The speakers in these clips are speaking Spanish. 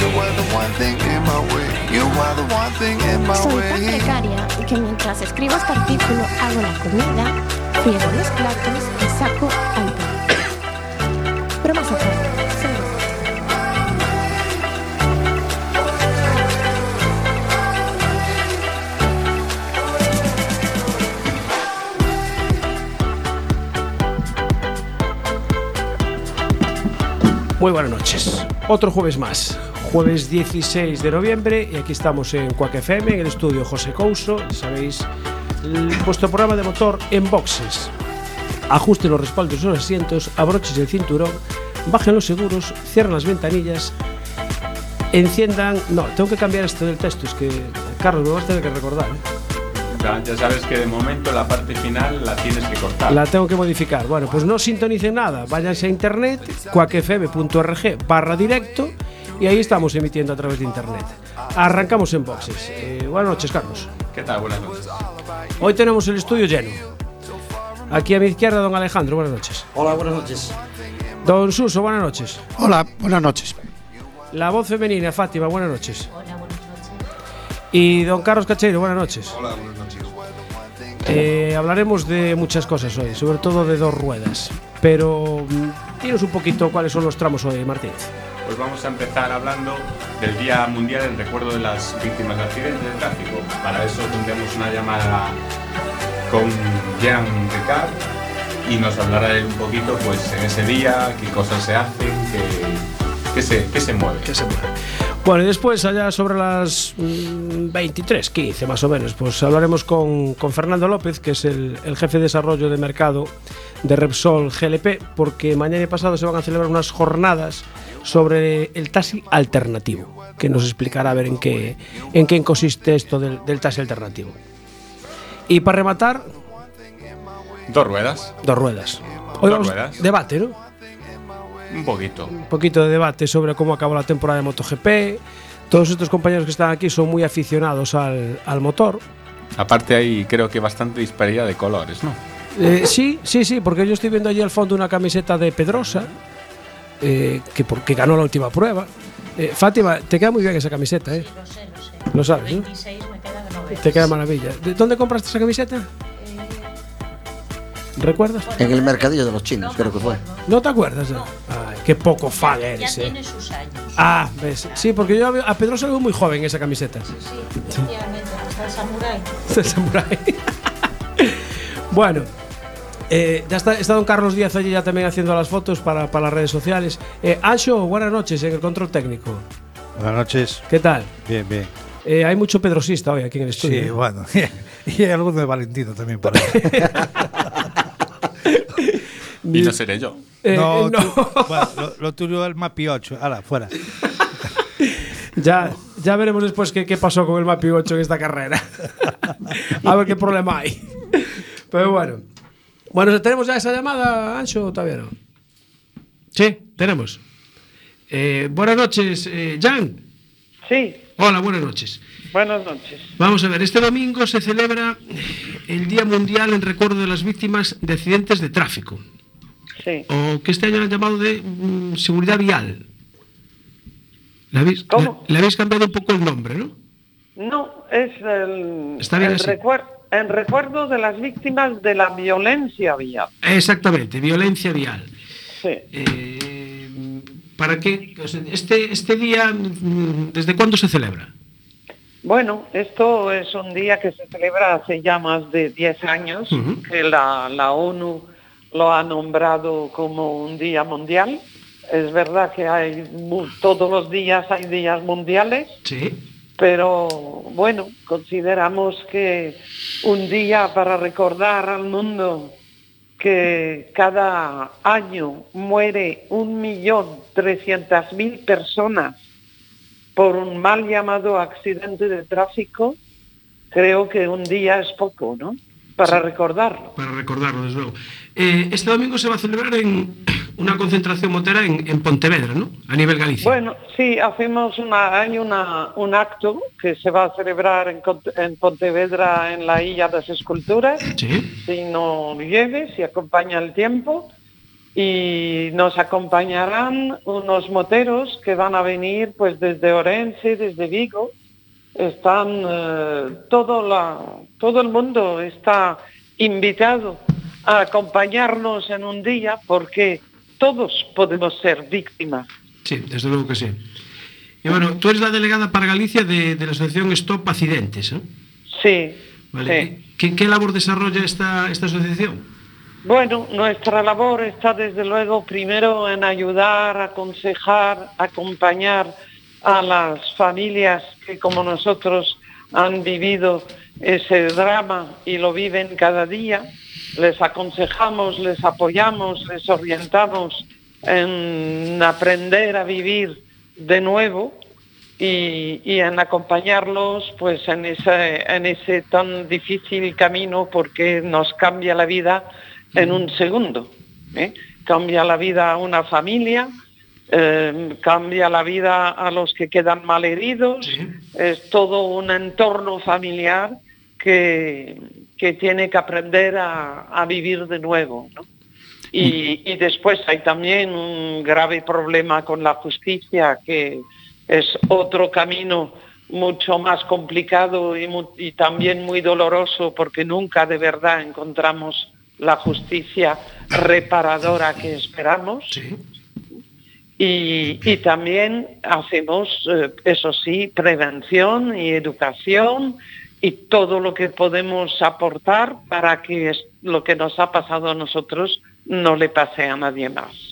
You are the one thing in my way. You are the one thing in my way. You are the one thing in my Soy tan precaria que mientras escribo este artículo hago la comida, friego los platos y saco al perro. Pero más seguro. Muy buenas noches. Otro jueves más. Jueves 16 de noviembre y aquí estamos en Quack FM, en el estudio José Couso. Ya sabéis, el- vuestro programa de motor en boxes. Ajusten los respaldos de los asientos, abrochen el cinturón, bajen los seguros, cierren las ventanillas, enciendan... No, tengo que cambiar esto del texto, es que Carlos me vas a tener que recordar. ¿eh? Ya, ya sabes que de momento la parte final la tienes que cortar. La tengo que modificar. Bueno, pues no sintonicen nada. Váyanse a internet, cuacfm.org barra directo y ahí estamos emitiendo a través de internet. Arrancamos en boxes. Eh, buenas noches, Carlos. ¿Qué tal? Buenas noches. Hoy tenemos el estudio lleno. Aquí a mi izquierda, don Alejandro, buenas noches. Hola, buenas noches. Don Suso, buenas noches. Hola, buenas noches. La voz femenina, Fátima, buenas noches. Y don Carlos Cacheiro, buenas noches. Hola, buenas noches. Eh, hablaremos de muchas cosas hoy, sobre todo de dos ruedas. Pero mm, dinos un poquito cuáles son los tramos hoy, Martínez. Pues vamos a empezar hablando del Día Mundial en recuerdo de las víctimas de accidentes de tráfico. Para eso tendremos una llamada con Jean Ricard y nos hablará él un poquito pues en ese día, qué cosas se hacen, qué, qué se, qué se mueve. que se mueve. Bueno, y después, allá sobre las mm, 23, 15 más o menos, pues hablaremos con, con Fernando López, que es el, el jefe de desarrollo de mercado de Repsol GLP, porque mañana y pasado se van a celebrar unas jornadas sobre el taxi alternativo, que nos explicará a ver en qué, en qué consiste esto del, del taxi alternativo. Y para rematar, Dos ruedas, dos ruedas. Dos Hoy vamos ruedas. debate, ¿no? un poquito. un poquito de debate sobre cómo acabó la temporada de MotoGP. Todos estos compañeros que están aquí son muy aficionados al, al motor. Aparte hay creo que bastante disparidad de colores, ¿no? Eh, sí, sí, sí, porque yo estoy viendo allí al fondo una camiseta de Pedrosa, eh, que, porque ganó la última prueba. Eh, Fátima, te queda muy bien esa camiseta, ¿eh? Lo sé, lo sé. Lo sabes, ¿no? 26 me queda de 90. Te queda maravilla. ¿De dónde compraste esa camiseta? ¿Recuerdas? En el mercadillo de los chinos, creo que fue. ¿No te acuerdas? no? Ay, qué poco fan Ya eres, ¿eh? tiene sus años. Ah, ves. Sí, porque yo a Pedrosa lo veo muy joven en esa camiseta. Sí, efectivamente. Hasta el samurái. de Samurai. bueno, eh, ya está, está don Carlos Díaz allí ya también haciendo las fotos para, para las redes sociales. Eh, Ancho, buenas noches en el control técnico. Buenas noches. ¿Qué tal? Bien, bien. Eh, hay mucho pedrosista hoy aquí en el estudio. Sí, ¿eh? bueno. y hay alguno de Valentino también por ahí. Y no seré yo. Eh, no, no. tú- bueno, lo, lo tuyo es el Mapi 8. Ahora, fuera. ya, ya veremos después qué, qué pasó con el Mapi 8 en esta carrera. A ver qué problema hay. Pero bueno. Bueno, ¿tenemos ya esa llamada, Ancho, o todavía no? Sí, tenemos. Eh, buenas noches, eh, Jan. Sí, Hola, buenas noches. buenas noches. Vamos a ver, este domingo se celebra el Día Mundial en recuerdo de las víctimas de accidentes de tráfico, Sí. o que este año han llamado de mm, seguridad vial. Le habéis, ¿Cómo? le- le habéis cambiado un poco el nombre, ¿no? No, es el, Está bien el así. En recuerdo de las víctimas de la violencia vial. Exactamente, violencia vial. Sí. Eh, ¿Para qué? Este, este día, mm, ¿desde cuándo se celebra? Bueno, esto es un día que se celebra hace ya más de 10 años, que la, la ONU lo ha nombrado como un día mundial. Es verdad que hay todos los días hay días mundiales, Sí. Pero bueno, consideramos que un día para recordar al mundo que cada año muere un millón trescientas mil personas por un mal llamado accidente de tráfico, creo que un día es poco, ¿no? Para recordarlo. Para recordarlo, desde luego. Eh, este domingo se va a celebrar en una concentración motera en, en Pontevedra, ¿no? A nivel Galicia. Bueno, sí, hacemos una, hay una, un acto que se va a celebrar en, en Pontevedra en la Illa de las Esculturas, Sí. si no llueve, si acompaña el tiempo, y nos acompañarán unos moteros que van a venir pues desde Orense, desde Vigo, están eh, todo la todo el mundo está invitado a acompañarnos en un día porque todos podemos ser víctimas. Sí, desde luego que sí. Y bueno, tú eres la delegada para Galicia de, de la asociación Stop Accidentes, ¿eh? Sí. Vale. sí. ¿Qué, qué labor desarrolla esta, esta asociación? Bueno, nuestra labor está desde luego primero en ayudar, aconsejar, acompañar a las familias que como nosotros han vivido ese drama y lo viven cada día. Les aconsejamos, les apoyamos, les orientamos en aprender a vivir de nuevo y, en acompañarlos pues en ese, en ese tan difícil camino porque nos cambia la vida en un segundo. ¿eh? Cambia la vida a una familia, eh, cambia la vida a los que quedan malheridos, es todo un entorno familiar que, que tiene que aprender a, a vivir de nuevo. ¿no? Y, y después hay también un grave problema con la justicia, que es otro camino mucho más complicado y, y también muy doloroso porque nunca de verdad encontramos la justicia reparadora que esperamos. Y, también hacemos, eh, eso sí, prevención y educación y todo lo que podemos aportar para que lo que nos ha pasado a nosotros no le pase a nadie más.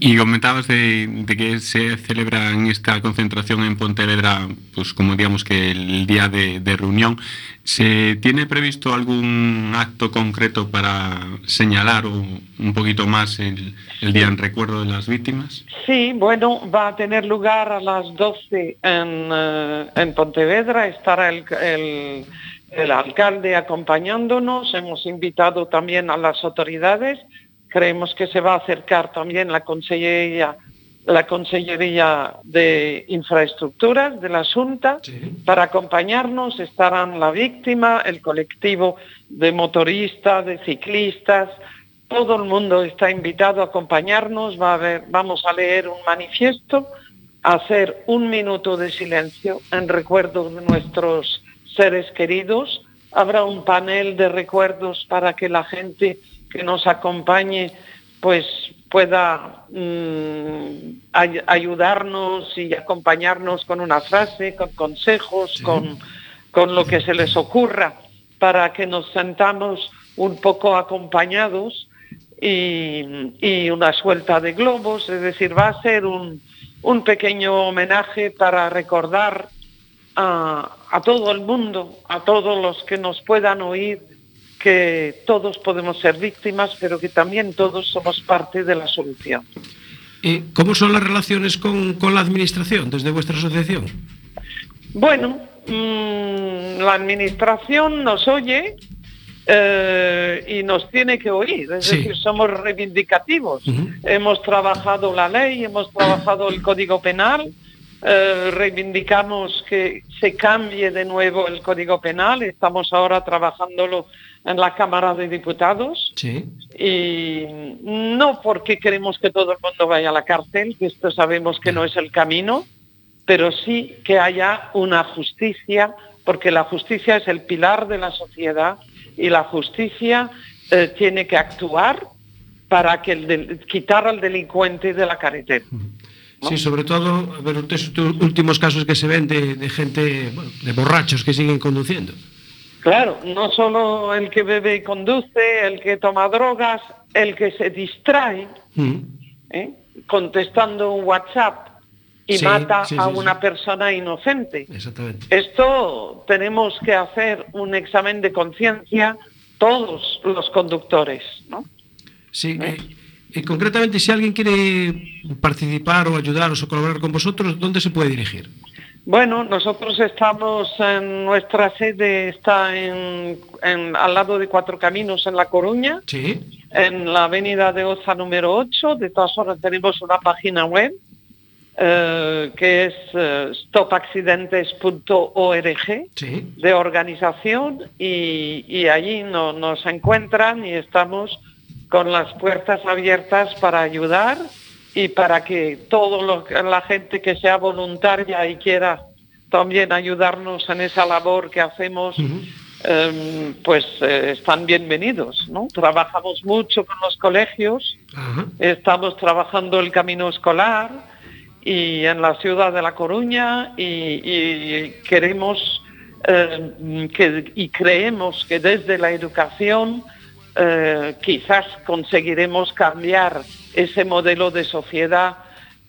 Y comentabas de, que se celebra en esta concentración en Pontevedra, pues como digamos que el día de, reunión. ¿Se tiene previsto algún acto concreto para señalar un, poquito más el, día en recuerdo de las víctimas? Sí, bueno, va a tener lugar a las 12 en, eh, en Pontevedra, estará el- el alcalde acompañándonos, hemos invitado también a las autoridades, creemos que se va a acercar también la Consellería, la Consellería de Infraestructuras de la Junta para acompañarnos, estarán la víctima, el colectivo de motoristas, de ciclistas, todo el mundo está invitado a acompañarnos, va a haber, vamos a leer un manifiesto, a hacer un minuto de silencio en recuerdo de nuestros seres queridos. Habrá un panel de recuerdos para que la gente que nos acompañe pues pueda mm, ay- ayudarnos y acompañarnos con una frase, con consejos, con, con lo que se les ocurra, para que nos sentamos un poco acompañados y, y una suelta de globos, es decir, va a ser un, un pequeño homenaje para recordar a, a todo el mundo, a todos los que nos puedan oír, que todos podemos ser víctimas, pero que también todos somos parte de la solución. Eh, ¿Cómo son las relaciones con, con la administración desde vuestra asociación? Bueno, mm, la administración nos oye eh, y nos tiene que oír, es Sí. decir, somos reivindicativos. Hemos trabajado la ley, hemos trabajado el Código Penal, eh, reivindicamos que se cambie de nuevo el Código Penal, estamos ahora trabajándolo en la Cámara de Diputados Sí. y no porque queremos que todo el mundo vaya a la cárcel, que esto sabemos que no es el camino, pero sí que haya una justicia, porque la justicia es el pilar de la sociedad y la justicia eh, tiene que actuar para que el del- quitar al delincuente de la carretera. Sí, sobre todo, ver, estos últimos casos que se ven de, de gente, bueno, de borrachos que siguen conduciendo. Claro, no solo el que bebe y conduce, el que toma drogas, el que se distrae Mm. ¿eh? contestando un WhatsApp y Sí, mata sí, a una persona inocente. Exactamente. Esto tenemos que hacer un examen de conciencia todos los conductores, ¿no? Sí, eh, eh, concretamente, si alguien quiere participar o ayudaros o colaborar con vosotros, ¿dónde se puede dirigir? Bueno, nosotros estamos en nuestra sede está en, en- al lado de Cuatro Caminos en La Coruña, Sí. en la avenida de Oza número 8. De todas formas tenemos una página web eh, que es eh, stopaccidentes.org Sí. de organización y, y allí no- nos encuentran y estamos con las puertas abiertas para ayudar y para que toda la gente que sea voluntaria y quiera también ayudarnos en esa labor que hacemos, em, pues eh, están bienvenidos. ¿no? Trabajamos mucho con los colegios, estamos trabajando el camino escolar y en la ciudad de La Coruña y, y queremos eh, que, y creemos que desde la educación eh, quizás conseguiremos cambiar ese modelo de sociedad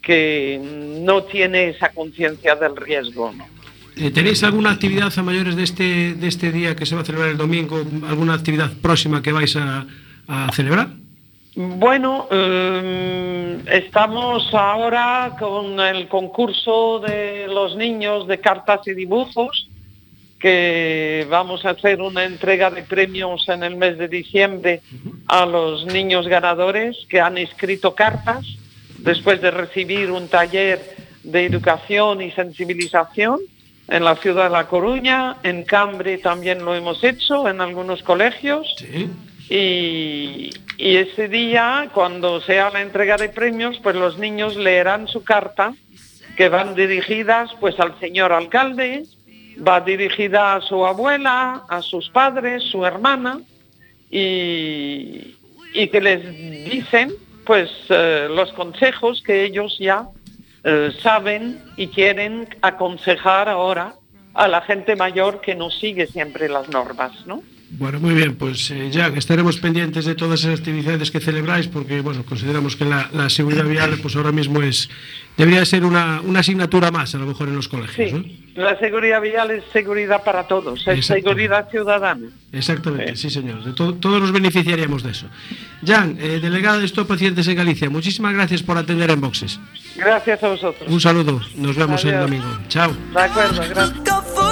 que no tiene esa conciencia del riesgo. ¿no? Eh, ¿Tenéis alguna actividad a mayores de este, de este día que se va a celebrar el domingo? ¿Alguna actividad próxima que vais a, a celebrar? Bueno, eh, estamos ahora con el concurso de los niños de cartas y dibujos, que vamos a hacer una entrega de premios en el mes de diciembre a los niños ganadores que han escrito cartas después de recibir un taller de educación y sensibilización en la ciudad de La Coruña, en Cambre también lo hemos hecho en algunos colegios. Y, y ese día, cuando sea la entrega de premios, pues los niños leerán su carta, que van dirigidas pues al señor alcalde, va dirigida a su abuela, a sus padres, su hermana, y, que les dicen pues eh, los consejos que ellos ya eh, saben y quieren aconsejar ahora a la gente mayor que no sigue siempre las normas, ¿no? Bueno, muy bien, pues eh, ya estaremos pendientes de todas esas actividades que celebráis porque, bueno, consideramos que la, la seguridad vial, pues ahora mismo es, debería ser una, una asignatura más, a lo mejor en los colegios, ¿no? La seguridad vial es seguridad para todos, es seguridad ciudadana. Exactamente, sí, señor. De to- todos nos beneficiaríamos de eso. Jan, eh, delegada de Stop Pacientes en Galicia, muchísimas gracias por atender en boxes. Gracias a vosotros. Un saludo, nos vemos el Adiós. domingo. Chao. De acuerdo, gracias.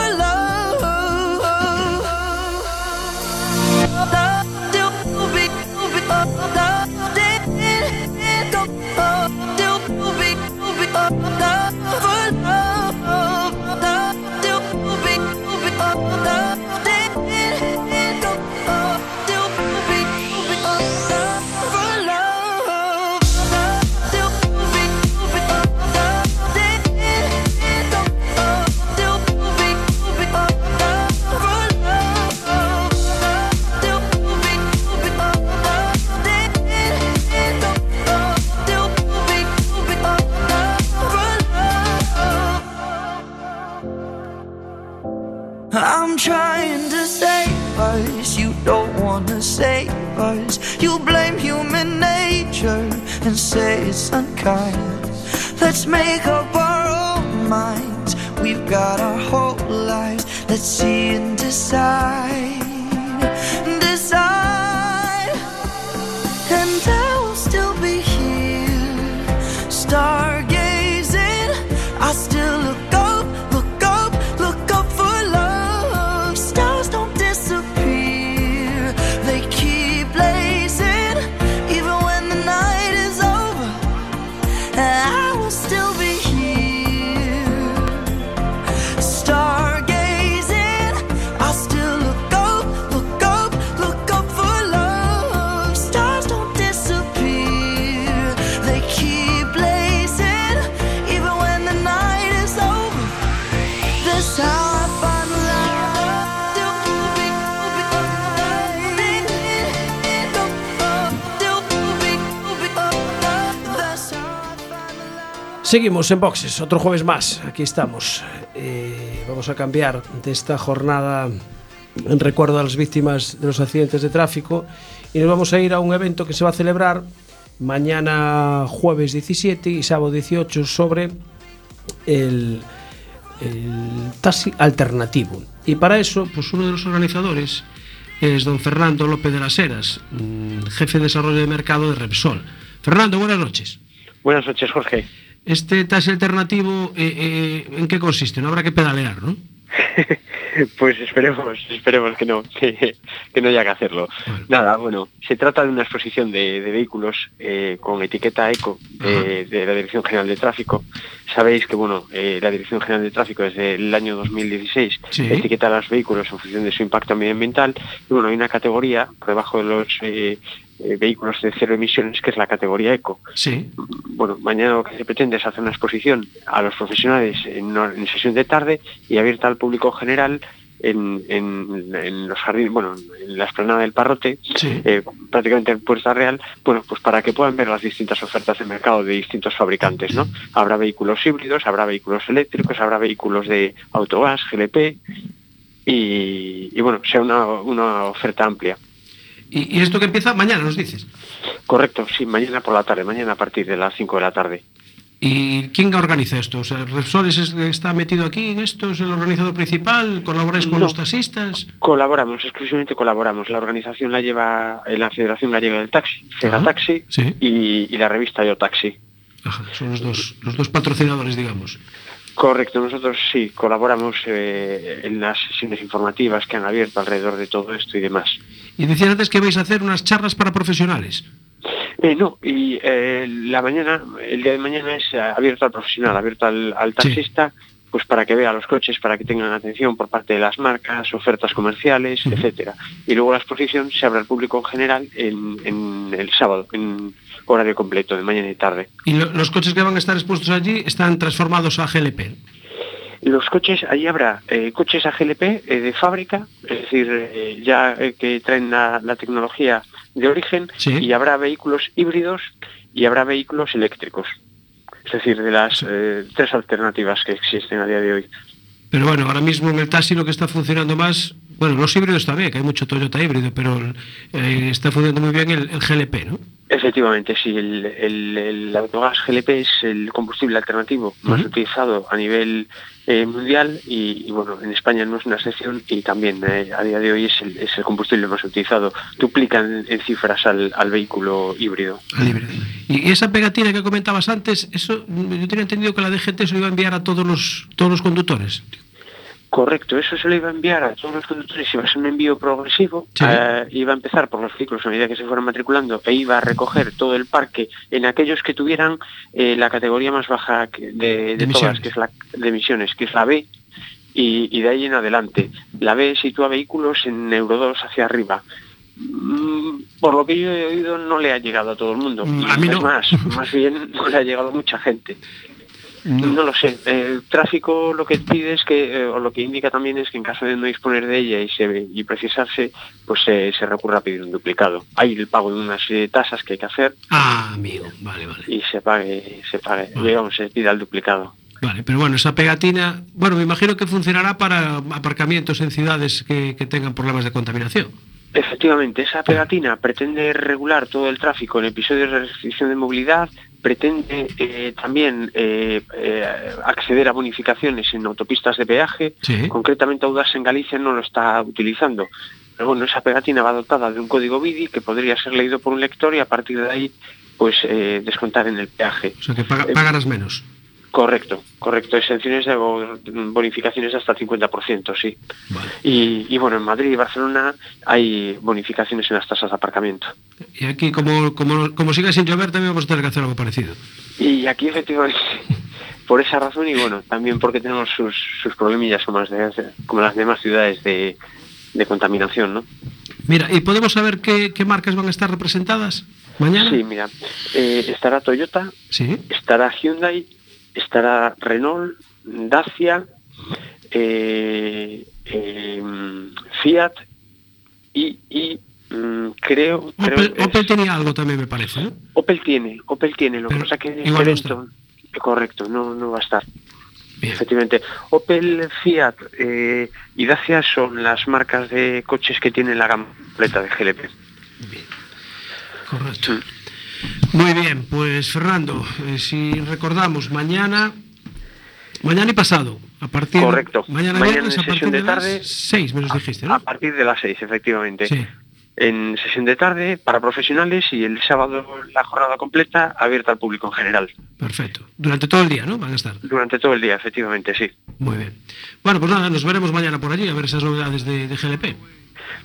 Seguimos en boxes, otro jueves más. Aquí estamos. Eh, vamos a cambiar de esta jornada en recuerdo a las víctimas de los accidentes de tráfico y nos vamos a ir a un evento que se va a celebrar mañana jueves 17 y sábado 18 sobre el, taxi alternativo. Y para eso, pues uno de los organizadores es don Fernando López de las Heras, mm, jefe de desarrollo de mercado de Repsol. Fernando, buenas noches. Buenas noches, Jorge. Este taxi alternativo, eh, eh, ¿en qué consiste? No habrá que pedalear, ¿no? Pues esperemos, esperemos que no, que, que no haya que hacerlo. Nada, bueno, se trata de una exposición de, de vehículos eh, con etiqueta eco de, de la Dirección General de Tráfico. Sabéis que, bueno, eh, la Dirección General de Tráfico desde el año 2016 Sí. etiqueta a los vehículos en función de su impacto medioambiental. Y bueno, hay una categoría por debajo de los eh, eh, vehículos de cero emisiones que es la categoría eco. Sí. Bueno, mañana lo que se pretende es hacer una exposición a los profesionales en, sesión de tarde y abierta al público general en, en- en los jardines, bueno, en la esplanada del Parrote, eh, prácticamente en Puerta Real, bueno, pues para que puedan ver las distintas ofertas de mercado de distintos fabricantes, ¿no? Habrá vehículos híbridos, habrá vehículos eléctricos, habrá vehículos de autogas, GLP y, y bueno, sea una, una oferta amplia. ¿Y, y esto que empieza mañana, nos dices? Correcto, sí, mañana por la tarde, mañana a partir de las 5 de la tarde. ¿Y quién organiza esto? O sea, ¿Repsoles es- está metido aquí en esto? ¿Es el organizador principal? ¿Colaboráis con No. los taxistas? Colaboramos, exclusivamente colaboramos. La organización la lleva, eh, la Federación Gallega del Taxi, Fega Ajá, Taxi, sí. y, y la revista Yo Taxi. Ajá, son los dos, los dos patrocinadores, digamos. Correcto, nosotros sí colaboramos eh, en las sesiones informativas que han abierto alrededor de todo esto y demás. Y decías antes que vais a hacer unas charlas para profesionales. Eh, no, y eh, la mañana, el día de mañana es abierto al profesional, abierto al, al taxista, pues para que vea los coches, para que tengan atención por parte de las marcas, ofertas comerciales, etcétera. Y luego la exposición se abre al público en general en, en el sábado, en horario completo, de mañana y tarde. Y lo- los coches que van a estar expuestos allí están transformados a GLP. Los coches, allí habrá eh, coches a GLP eh, de fábrica, es decir, eh, ya que traen la, la tecnología de origen, y habrá vehículos híbridos y habrá vehículos eléctricos. Es decir, de las tres alternativas que existen a día de hoy. Pero bueno, ahora mismo en el taxi lo que está funcionando más, bueno, los híbridos también, que hay mucho Toyota híbrido, pero eh, está funcionando muy bien el, el GLP, ¿no? Efectivamente, sí, el, el, el GLP es el combustible alternativo más utilizado a nivel eh, mundial y, y, bueno, en España no es una excepción y también eh, a día de hoy es el, es el combustible más utilizado. Duplica en, cifras al, al vehículo híbrido. Al híbrido. Y esa pegatina que comentabas antes, eso yo tenía entendido que la DGT se lo iba a enviar a todos los todos los conductores. Correcto, eso se lo iba a enviar a todos los conductores, iba a ser un envío progresivo, eh, iba a empezar por los vehículos a medida que se fueran matriculando e iba a recoger todo el parque en aquellos que tuvieran eh, la categoría más baja de, de De todas, que es la de emisiones, que es la B, y, y de ahí en adelante. La B sitúa vehículos en Euro 2 hacia arriba. Mm, Por lo que yo he oído no le ha llegado a todo el mundo. A mí Es no. más, más bien no le ha llegado a mucha gente. No. lo sé. El tráfico lo que pide es que, eh, o lo que indica también es que en caso de no disponer de ella y, se, y precisarse, pues se, se recurra a pedir un duplicado. Hay el pago de unas eh, tasas que hay que hacer Ah, amigo, vale, vale. y se pague, se pague, digamos, se pida el duplicado. Vale, pero bueno, esa pegatina, bueno, me imagino que funcionará para aparcamientos en ciudades que, que tengan problemas de contaminación. Efectivamente, esa pegatina pretende regular todo el tráfico en episodios de restricción de movilidad, pretende eh, también eh, eh, acceder a bonificaciones en autopistas de peaje, Sí. concretamente Audas en Galicia no lo está utilizando. Pero bueno, esa pegatina va dotada de un código BIDI que podría ser leído por un lector y a partir de ahí pues descontar en el peaje. O sea, que paga- pagarás menos. Correcto, correcto. Exenciones de bo- bonificaciones hasta el 50%, sí. Y, y bueno, en Madrid y Barcelona hay bonificaciones en las tasas de aparcamiento. Y aquí, como, como, como siga sin llover, también vamos a tener que hacer algo parecido. Y aquí efectivamente, por esa razón y bueno, también porque tenemos sus, sus problemillas como las, de- como las demás ciudades de, de contaminación, ¿no? Mira, ¿y podemos saber qué, qué marcas van a estar representadas mañana? Sí, mira, eh, estará Toyota, Sí. estará Hyundai, estará Renault, Dacia, eh, eh, Fiat y, y, mm, creo, creo Opel, que es- Opel tenía algo también, me parece, ¿no? Opel tiene, Opel tiene, lo que pasa que en este no correcto, no, no va a estar. Efectivamente, Opel, Fiat eh, y Dacia son las marcas de coches que tienen la gama completa de GLP. Correcto. Muy bien, pues Fernando, eh, si recordamos, mañana, mañana y pasado, a partir Correcto. mañana, Mañana viernes en a partir sesión de, de las tarde. 6 me los dijiste, ¿no? A partir de las seis, efectivamente. Sí. en sesión de tarde para profesionales y el sábado la jornada completa abierta al público en general. Perfecto. Durante todo el día, ¿no? Van a estar. Durante todo el día, efectivamente, sí. Muy bien. Bueno, pues nada, nos veremos mañana por allí a ver esas novedades de, de GLP.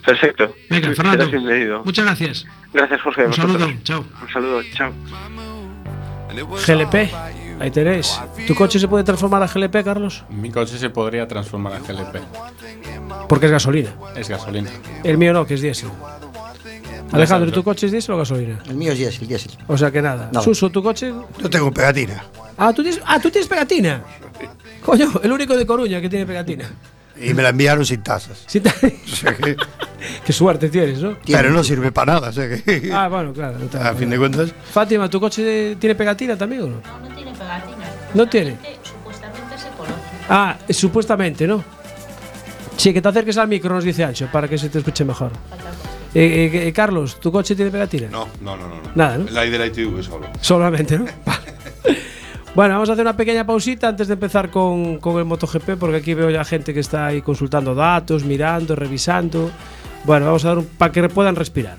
Perfecto. Venga, Fernando. Muchas gracias. Gracias, Jorge. Un vosotros. saludo. Chao. Un saludo. Chao. GLP. Ahí tenéis. ¿Tu coche se puede transformar a GLP, Carlos? Mi coche se podría transformar a GLP. Porque es gasolina. Es gasolina. El mío no, que es diésel. Alejandro, ¿tu coche es diésel o gasolina? El mío es diésel, diésel. O sea que nada. Nada. Suso, ¿tu coche? Yo tengo pegatina. Ah, ¿tú tienes, ah, ¿tú tienes pegatina? Coño, el único de Coruña que tiene pegatina. Y me la enviaron sin tasas. Sí, ta- Qué suerte tienes, ¿no? Pero no sirve para nada. o sea que- Ah, bueno, claro. no a fin de cuentas. Fátima, ¿tu coche tiene pegatina también o no? No tiene pegatina. No tiene. Supuestamente es ecológico. Ah, supuestamente, ¿no? Sí, que te acerques al micro, nos dice Ancho, para que se te escuche mejor. Eh, eh, eh, Carlos, ¿tu coche tiene pegatina? No, no, no, no. no. Nada, ¿no? La de la ITV solo. Solamente, ¿no? Vale. Bueno, vamos a hacer una pequeña pausita antes de empezar con, con el MotoGP, porque aquí veo ya gente que está ahí consultando datos, mirando, revisando. Bueno, vamos a dar un para que puedan respirar.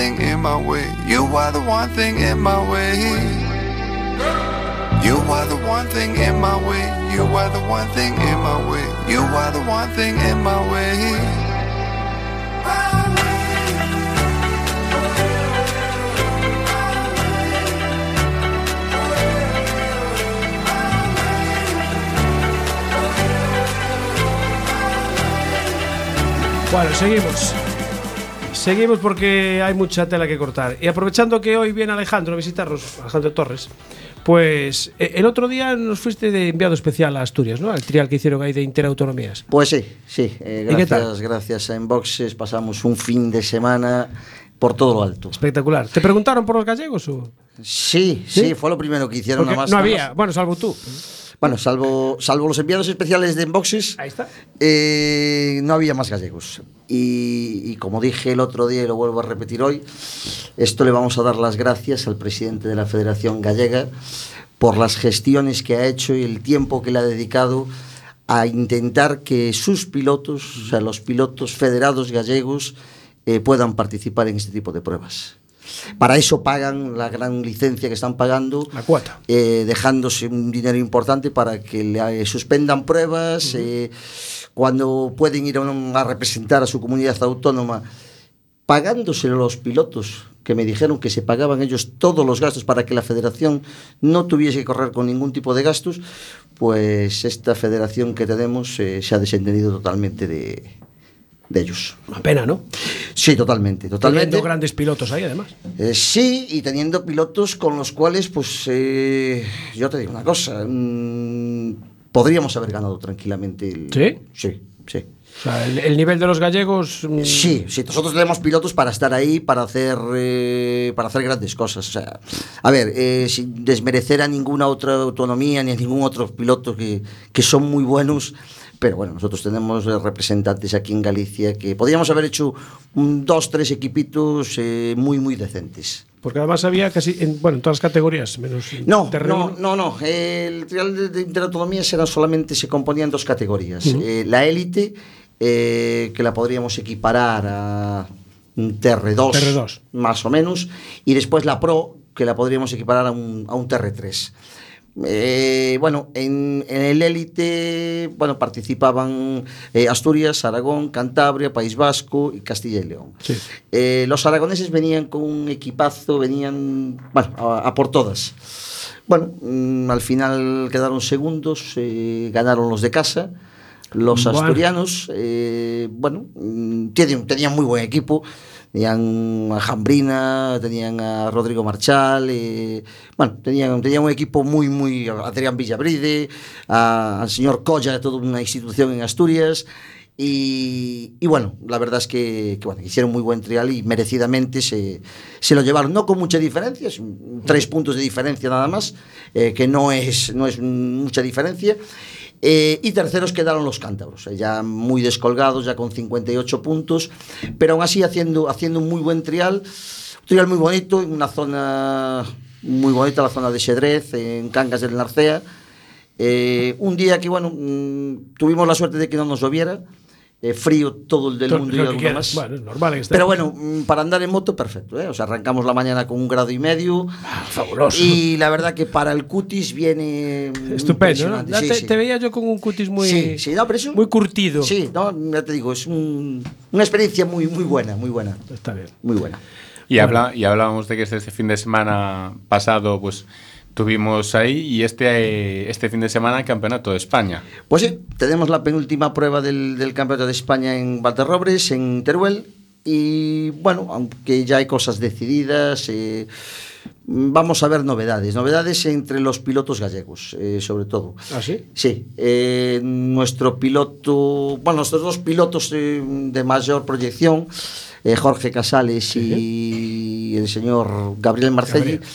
Thing in my way. You are the one thing in my way. You are the one thing in my way. You are the one thing in my way. You are the one thing in my way. Bueno, seguimos. Seguimos porque hay mucha tela que cortar. Y aprovechando que hoy viene Alejandro a visitarnos, Alejandro Torres, pues eh, el otro día nos fuiste de enviado especial a Asturias, ¿no? Al trial que hicieron ahí de Interautonomías. Pues sí, sí. eh, gracias, gracias a Enboxes pasamos un fin de semana por todo lo alto. Espectacular. ¿Te preguntaron por los gallegos o...? Sí, sí, fue lo primero que hicieron. Porque nada más, no había, más. bueno, salvo tú. Bueno, salvo, salvo los enviados especiales de Enboxes, Ahí está. eh, no había más gallegos. Y, y como dije el otro día y lo vuelvo a repetir hoy, esto le vamos a dar las gracias al presidente de la Federación Gallega por las gestiones que ha hecho y el tiempo que le ha dedicado a intentar que sus pilotos, o sea, los pilotos federados gallegos, eh, puedan participar en este tipo de pruebas. Para eso pagan la gran licencia que están pagando, La cuota. eh, dejándose un dinero importante para que le eh, suspendan pruebas, eh, cuando pueden ir a, un- a representar a su comunidad autónoma, pagándoselo los pilotos, que me dijeron que se pagaban ellos todos los gastos para que la federación no tuviese que correr con ningún tipo de gastos, pues esta federación que tenemos eh, se ha desentendido totalmente de, de ellos. Una pena, ¿no? Sí, totalmente, totalmente. Teniendo grandes pilotos ahí, además. Eh, sí, y teniendo pilotos con los cuales, pues, eh, yo te digo una cosa, mm, podríamos haber ganado tranquilamente. El, ¿Sí? Sí, sí. O sea, el, el nivel de los gallegos... mm, Sí, sí, nosotros tenemos pilotos para estar ahí, para hacer, eh, para hacer grandes cosas. O sea, a ver, eh, sin desmerecer a ninguna otra autonomía ni a ningún otro piloto que, que son muy buenos, pero bueno, nosotros tenemos eh, representantes aquí en Galicia que podríamos haber hecho un, dos, tres equipitos eh, muy, muy decentes. Porque además había casi, en, bueno, en todas las categorías, menos No, terreno. no, no, no. El trial de, de interautonomías era solamente se componía en dos categorías. Ujú. Eh, la élite, eh, que la podríamos equiparar a un TR2, TR2. más o menos, y después la Pro, que la podríamos equiparar a un, a un TR3. Eh, bueno, en, en el élite, bueno, participaban eh, Asturias, Aragón, Cantabria, País Vasco y Castilla y León. Sí. Eh, los aragoneses venían con un equipazo, venían, bueno, a, a por todas. Bueno, mm, al final quedaron segundos, ganaron los de casa. Los asturianos, bueno, mm, tienen, tenían muy buen equipo. tenían a Jambrina, tenían a Rodrigo Marchal, e, bueno, tenían, tenían un equipo moi, moi, a Adrián Villabride, a, al señor Colla, toda unha institución en Asturias, Y, y, bueno, la verdad es que, que bueno, hicieron muy buen trial y merecidamente se, se, lo llevaron, no con mucha diferencia, tres puntos de diferencia nada más, eh, que no es, no es mucha diferencia. Eh, e terceros quedaron los cántabros, eh, ya muy descolgados, ya con 58 puntos, pero aún así haciendo, haciendo un muy buen trial, un trial muy bonito, en una zona muy bonita, la zona de Xedrez, en Cangas del Narcea. Eh, un día que, bueno, mm, tuvimos la suerte de que no nos lloviera, eh, frío todo el del Todo mundo y algo quieras. más. Bueno, es normal en esta Pero bueno, mm, para andar en moto, perfecto. ¿eh? O sea, arrancamos la mañana con un grado y medio. fabuloso. Y la verdad que para el cutis viene. mm, Estupendo, ¿no? sí, te, sí. te veía yo con un cutis muy, Sí, sí, no, pero es un- muy curtido. Sí, no, ya te digo, es un- una experiencia muy, muy buena, muy buena. Está bien. Muy buena. Y, habla, y hablábamos de que este, este fin de semana pasado, pues tuvimos ahí y este, eh, este fin de semana Campeonato de España. Pues sí, tenemos la penúltima prueba del, del Campeonato de España en Valderrobres, en Teruel. Y bueno, aunque ya hay cosas decididas, eh, vamos a ver novedades. Novedades entre los pilotos gallegos, eh, sobre todo. ¿Ah, sí? Sí, eh, nuestro piloto, bueno, nuestros dos pilotos eh, de mayor proyección, eh, Jorge Casales y el señor Gabriel Marcelli, Gabriel.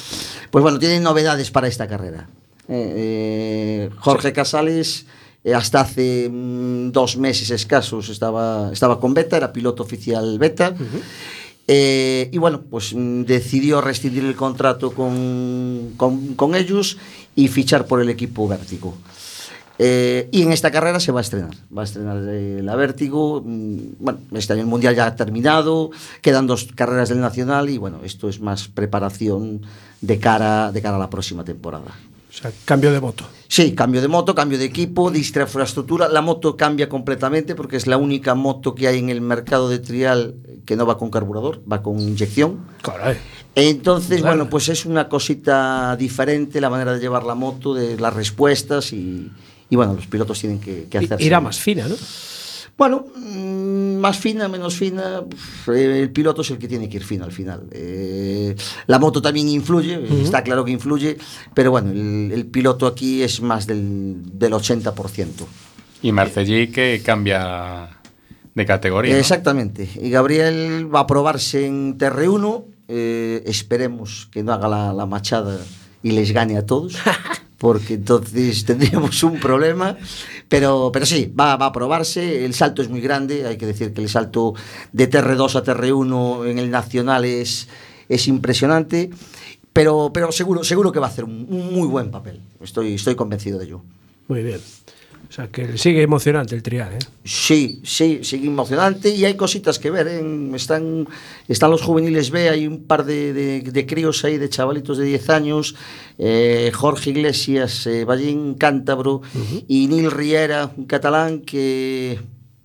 Pues bueno, tienen novedades para esta carrera. Eh, eh, Jorge Casales eh, hasta hace mm, dos meses escasos estaba, estaba con Beta, era piloto oficial Beta. Uh -huh. eh, y bueno, pues mm, decidió rescindir el contrato con, con, con, ellos y fichar por el equipo Vértigo. Eh, y en esta carrera se va a estrenar. Va a estrenar eh, la Vértigo. mm, Bueno, este año el Mundial ya ha terminado. Quedan dos carreras del Nacional y bueno, esto es más preparación de cara, de cara a la próxima temporada. O sea, cambio de moto. Sí, cambio de moto, cambio de equipo, de infraestructura. La moto cambia completamente porque es la única moto que hay en el mercado de trial que no va con carburador, va con inyección. Caray. Entonces, Claro. bueno, pues es una cosita diferente la manera de llevar la moto, de las respuestas y, y bueno, los pilotos tienen que, que hacerse. Irá más fina, ¿no? Bueno, mm, más fina, menos fina, el piloto es el que tiene que ir fino al final. Eh, la moto también influye, Ujú. está claro que influye, pero bueno, el, el piloto aquí es más del, del 80%. Y Marcellí que cambia de categoría. ¿no? Exactamente. Y Gabriel va a probarse en TR1. eh, esperemos que no haga la, la machada y les gane a todos, porque entonces tendríamos un problema. Pero, pero sí, va, va a probarse. El salto es muy grande. Hay que decir que el salto de TR2 a TR1 en el Nacional es, es impresionante. Pero, pero seguro, seguro que va a hacer un, muy buen papel. Estoy, estoy convencido de ello. Muy bien. O sea, que sigue emocionante el trial, ¿eh? Sí, sí, sigue emocionante y hay cositas que ver. ¿eh? Están, están los juveniles B, hay un par de, de, de críos ahí, de chavalitos de 10 años, eh, Jorge Iglesias, eh, Ballín Cántabro uh -huh. y Nil Riera, un catalán que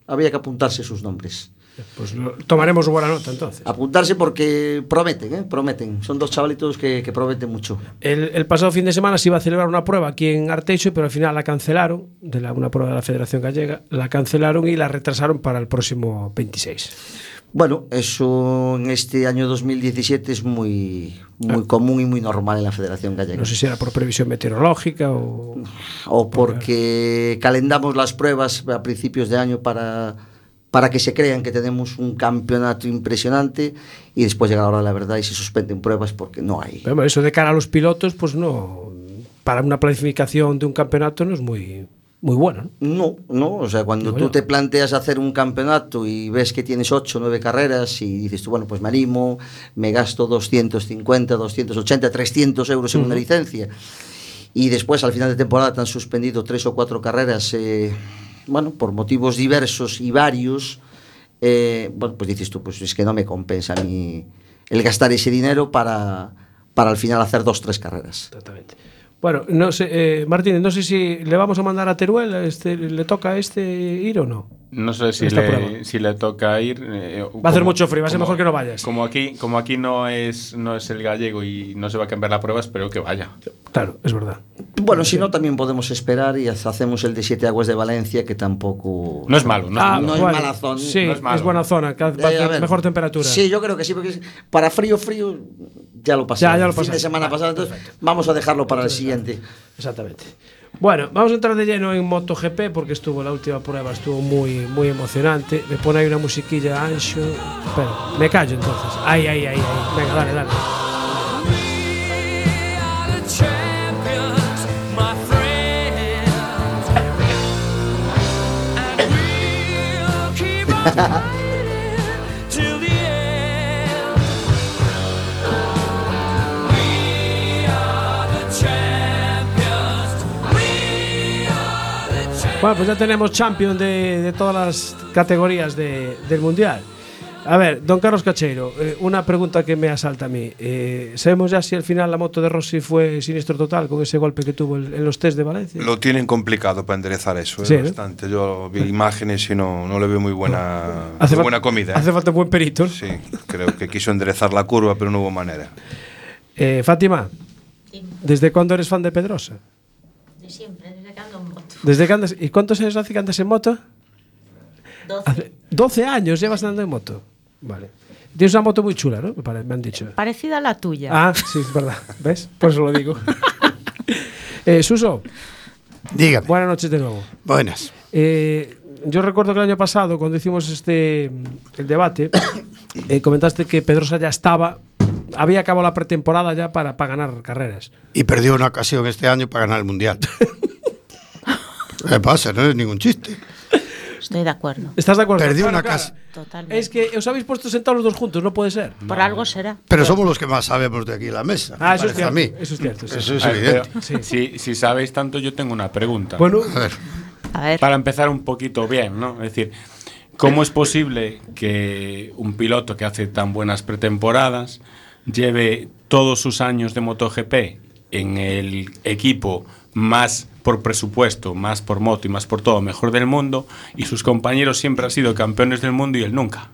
había que apuntarse sus nombres. Pues lo- tomaremos buena nota entonces. Apuntarse porque prometen, ¿eh? prometen. Son dos chavalitos que, que prometen mucho. El, el pasado fin de semana se iba a celebrar una prueba aquí en Arteixo, pero al final la cancelaron, de la, una prueba de la Federación Gallega, la cancelaron y la retrasaron para el próximo 26. Bueno, eso en este año 2017 es muy, muy común y muy normal en la Federación Gallega. No sé si era por previsión meteorológica o... o porque calendamos las pruebas a principios de año para, para que se crean que tenemos un campeonato impresionante y después llega la hora de la verdad y se suspenden pruebas porque no hay. Pero eso de cara a los pilotos, pues no... Para una planificación de un campeonato no es muy... muy bueno. No, no, o sea, cuando tú te planteas hacer un campeonato y ves que tienes 8 o 9 carreras y dices tú, bueno, pues me animo, me gasto 250, 280, 300 euros en una licencia y después al final de temporada te han suspendido tres o cuatro carreras, eh, bueno, por motivos diversos y varios, eh, bueno, pues dices tú, pues es que no me compensa mí el gastar ese dinero para, para al final hacer dos, tres carreras. Exactamente. Bueno, no sé, eh, Martínez, no sé si le vamos a mandar a Teruel, este, ¿le toca a este ir o no? No sé si le, prueba. si le toca ir. eh, Va a hacer mucho frío, va a ser mejor que no vayas. Como aquí, como aquí no es, no es el gallego y no se va a cambiar la prueba, espero que vaya. Claro, es verdad. Bueno, si no, también podemos esperar y hace- hacemos el de Siete Aguas de Valencia, que tampoco... No es malo, no es Ah. No es bueno, mala zona. Sí, No es buena zona, Eh, a ver. mejor temperatura. Sí, yo creo que sí, porque para frío, frío, ya lo pasamos. Ya, ya lo El fin de semana Ah, pasado, entonces vamos a dejarlo para el siguiente. Exactamente. Bueno, vamos a entrar de lleno en MotoGP porque estuvo la última prueba, estuvo muy, muy emocionante. Me pone ahí una musiquilla Ancho. Espera, me callo entonces. Ay, ay, ay, ay. Venga, dale, dale. Bueno, pues ya tenemos champion de, de todas las categorías de- del Mundial. A ver, don Carlos Cacheiro, eh, una pregunta que me asalta a mí. Eh, ¿Sabemos ya si al final la moto de Rossi fue siniestro total con ese golpe que tuvo el- en los test de Valencia? Lo tienen complicado para enderezar eso, ¿eh? Sí, ¿no? bastante. Yo vi imágenes y no, no le veo muy buena, Hace muy buena comida. ¿eh? Hace falta un buen perito. Sí, creo que quiso enderezar la curva, pero no hubo manera. Eh, Fátima, ¿desde cuándo eres fan de Pedrosa? De siempre, desde que ando en moto. ¿Desde que andas, ¿Y cuántos años hace que andas en moto? 12. Hace 12 años llevas andando en moto. Vale. Tienes una moto muy chula, ¿no? Me han dicho. Parecida a la tuya. Ah, sí, es verdad. ¿Ves? Por eso lo digo. eh, Suso. Dígame. Buenas noches de nuevo. Buenas. Eh, yo recuerdo que el año pasado, cuando hicimos este el debate, eh, comentaste que Pedrosa ya estaba, había acabado la pretemporada ya para, para ganar carreras. Y perdió una ocasión este año para ganar el Mundial. ¿Qué pasa? No es ningún chiste. Estoy de acuerdo. ¿Estás de acuerdo? A una casa. Totalmente. Es que os habéis puesto sentados los dos juntos, no puede ser. Por algo será. Pero somos los que más sabemos de aquí en la mesa. Ah, eso es cierto. a mí. Eso es cierto. sí. Eso es A ver, evidente. pero si, si sabéis tanto, yo tengo una pregunta. Bueno, A ver, A ver. Para empezar un poquito bien, ¿no? Es decir, ¿cómo es posible que un piloto que hace tan buenas pretemporadas lleve todos sus años de MotoGP en el equipo más por presupuesto, más por moto y más por todo mejor del mundo y sus compañeros siempre han sido campeones del mundo y él nunca?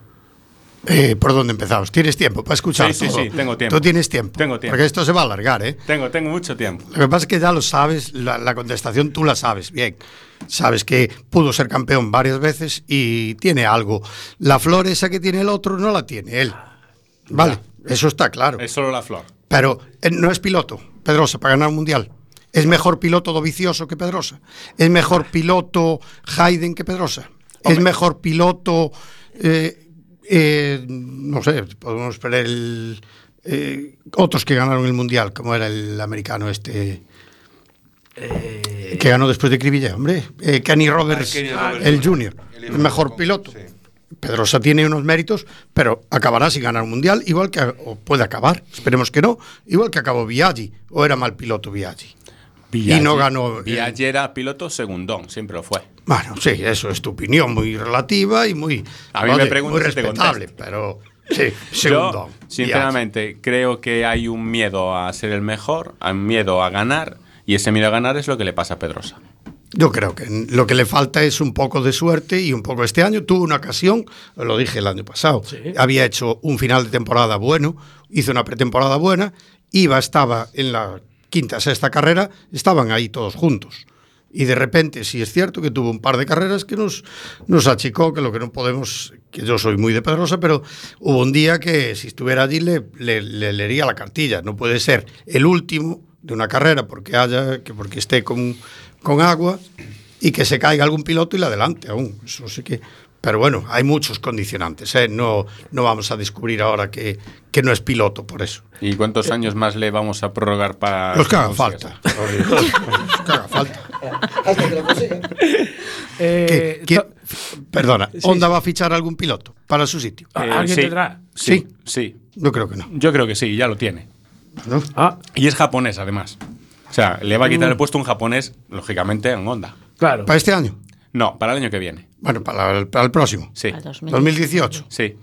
eh, ¿por dónde empezamos? ¿Tienes tiempo para escuchar Sí, sí, todo? sí, tengo tiempo. Tú tienes tiempo. Tengo tiempo. Porque esto se va a alargar, ¿eh? Tengo, tengo mucho tiempo. Lo que pasa es que ya lo sabes, la, la contestación tú la sabes bien. Sabes que pudo ser campeón varias veces y tiene algo. La flor esa que tiene el otro no la tiene él. Vale, eso está claro. Es solo la flor. Pero eh, no es piloto, Pedrosa, para ganar un mundial. Es mejor piloto Dovicioso que Pedrosa. Es mejor piloto Hayden que Pedrosa. Es Hombre. mejor piloto. eh, eh, no sé, podemos esperar el. eh, otros que ganaron el mundial, como era el americano este. que ganó después de Cribilla, hombre. Eh, Kenny Roberts, Kenny Roberts. el Junior. El mejor piloto. sí. Pedrosa tiene unos méritos, pero acabará sin ganar un mundial, igual que o puede acabar, esperemos que no, igual que acabó Viaggi, o era mal piloto Viaggi. Y no ganó. eh, Viaggi era piloto segundón, siempre lo fue. Bueno, sí, eso es tu opinión, muy relativa y muy. A mí me oye, preguntas muy respetable, pero. Sí, segundo. Yo, sinceramente, creo que hay un miedo a ser el mejor, hay un miedo a ganar, y ese miedo a ganar es lo que le pasa a Pedrosa. Yo creo que lo que le falta es un poco de suerte y un poco este año. Tuvo una ocasión, lo dije el año pasado, había hecho un final de temporada bueno, hizo una pretemporada buena, iba, estaba en la quinta, sexta carrera, estaban ahí todos juntos. Y de repente, sí es cierto que tuvo un par de carreras que nos, nos achicó, que lo que no podemos, que yo soy muy de Pedrosa, pero hubo un día que si estuviera allí le, le- le leería la cartilla. No puede ser el último de una carrera porque haya, que porque esté con, con agua y que se caiga algún piloto y le adelante aún. Eso sí que Pero bueno, hay muchos condicionantes. ¿eh? No, no vamos a descubrir ahora que, que no es piloto por eso. ¿Y cuántos años más le vamos a prorrogar para Los que haga consiga falta. Los que haga falta. Hasta que lo consiga. Eh, ¿Qué- perdona, Sí, ¿Honda sí. va a fichar algún piloto para su sitio? Ah, ¿Alguien sí, tendrá? Sí, sí. Yo creo que no. Yo creo que sí, ya lo tiene. Ah, Y es japonés, además. O sea, le va a quitar Mm. el puesto un japonés, lógicamente, en Honda. claro. ¿Para este año? No, para el año que viene. Bueno, para el, para el próximo. Sí. Para 2018. Sí.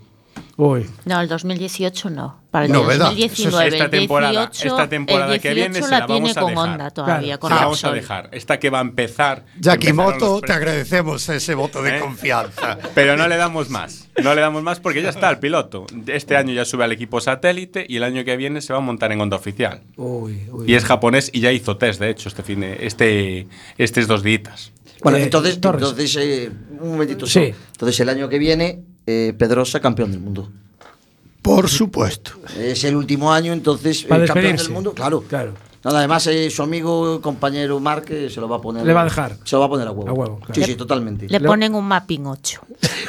Uy. No, el 2018 no. Para el Novedad. 2019. Esta el temporada- 18, esta temporada el que viene 18 se la, la vamos tiene a con dejar. Honda todavía. Claro. Con Se la la vamos a dejar. Esta que va a empezar. Jackie empezaron Moto, los te agradecemos ese voto de ¿Eh? confianza. Pero no le damos más. No le damos más porque ya está el piloto. Este año ya sube al equipo satélite y el año que viene se va a montar en Honda oficial. Uy, uy. Y es japonés y ya hizo test, de hecho, este fin de, este, estos dos días. Bueno, Eh, entonces, Torres. entonces eh, un momentito. Sí. solo. Entonces el año que viene, eh, Pedrosa campeón del mundo. Por supuesto. Es el último año, entonces, eh, Para campeón del mundo, claro. Claro. Nada, además, eh, su amigo, compañero Márquez se lo va a poner. Le va a dejar. Se lo va a poner a huevo. A huevo, claro. Sí, sí, totalmente. Le ponen un mapping 8.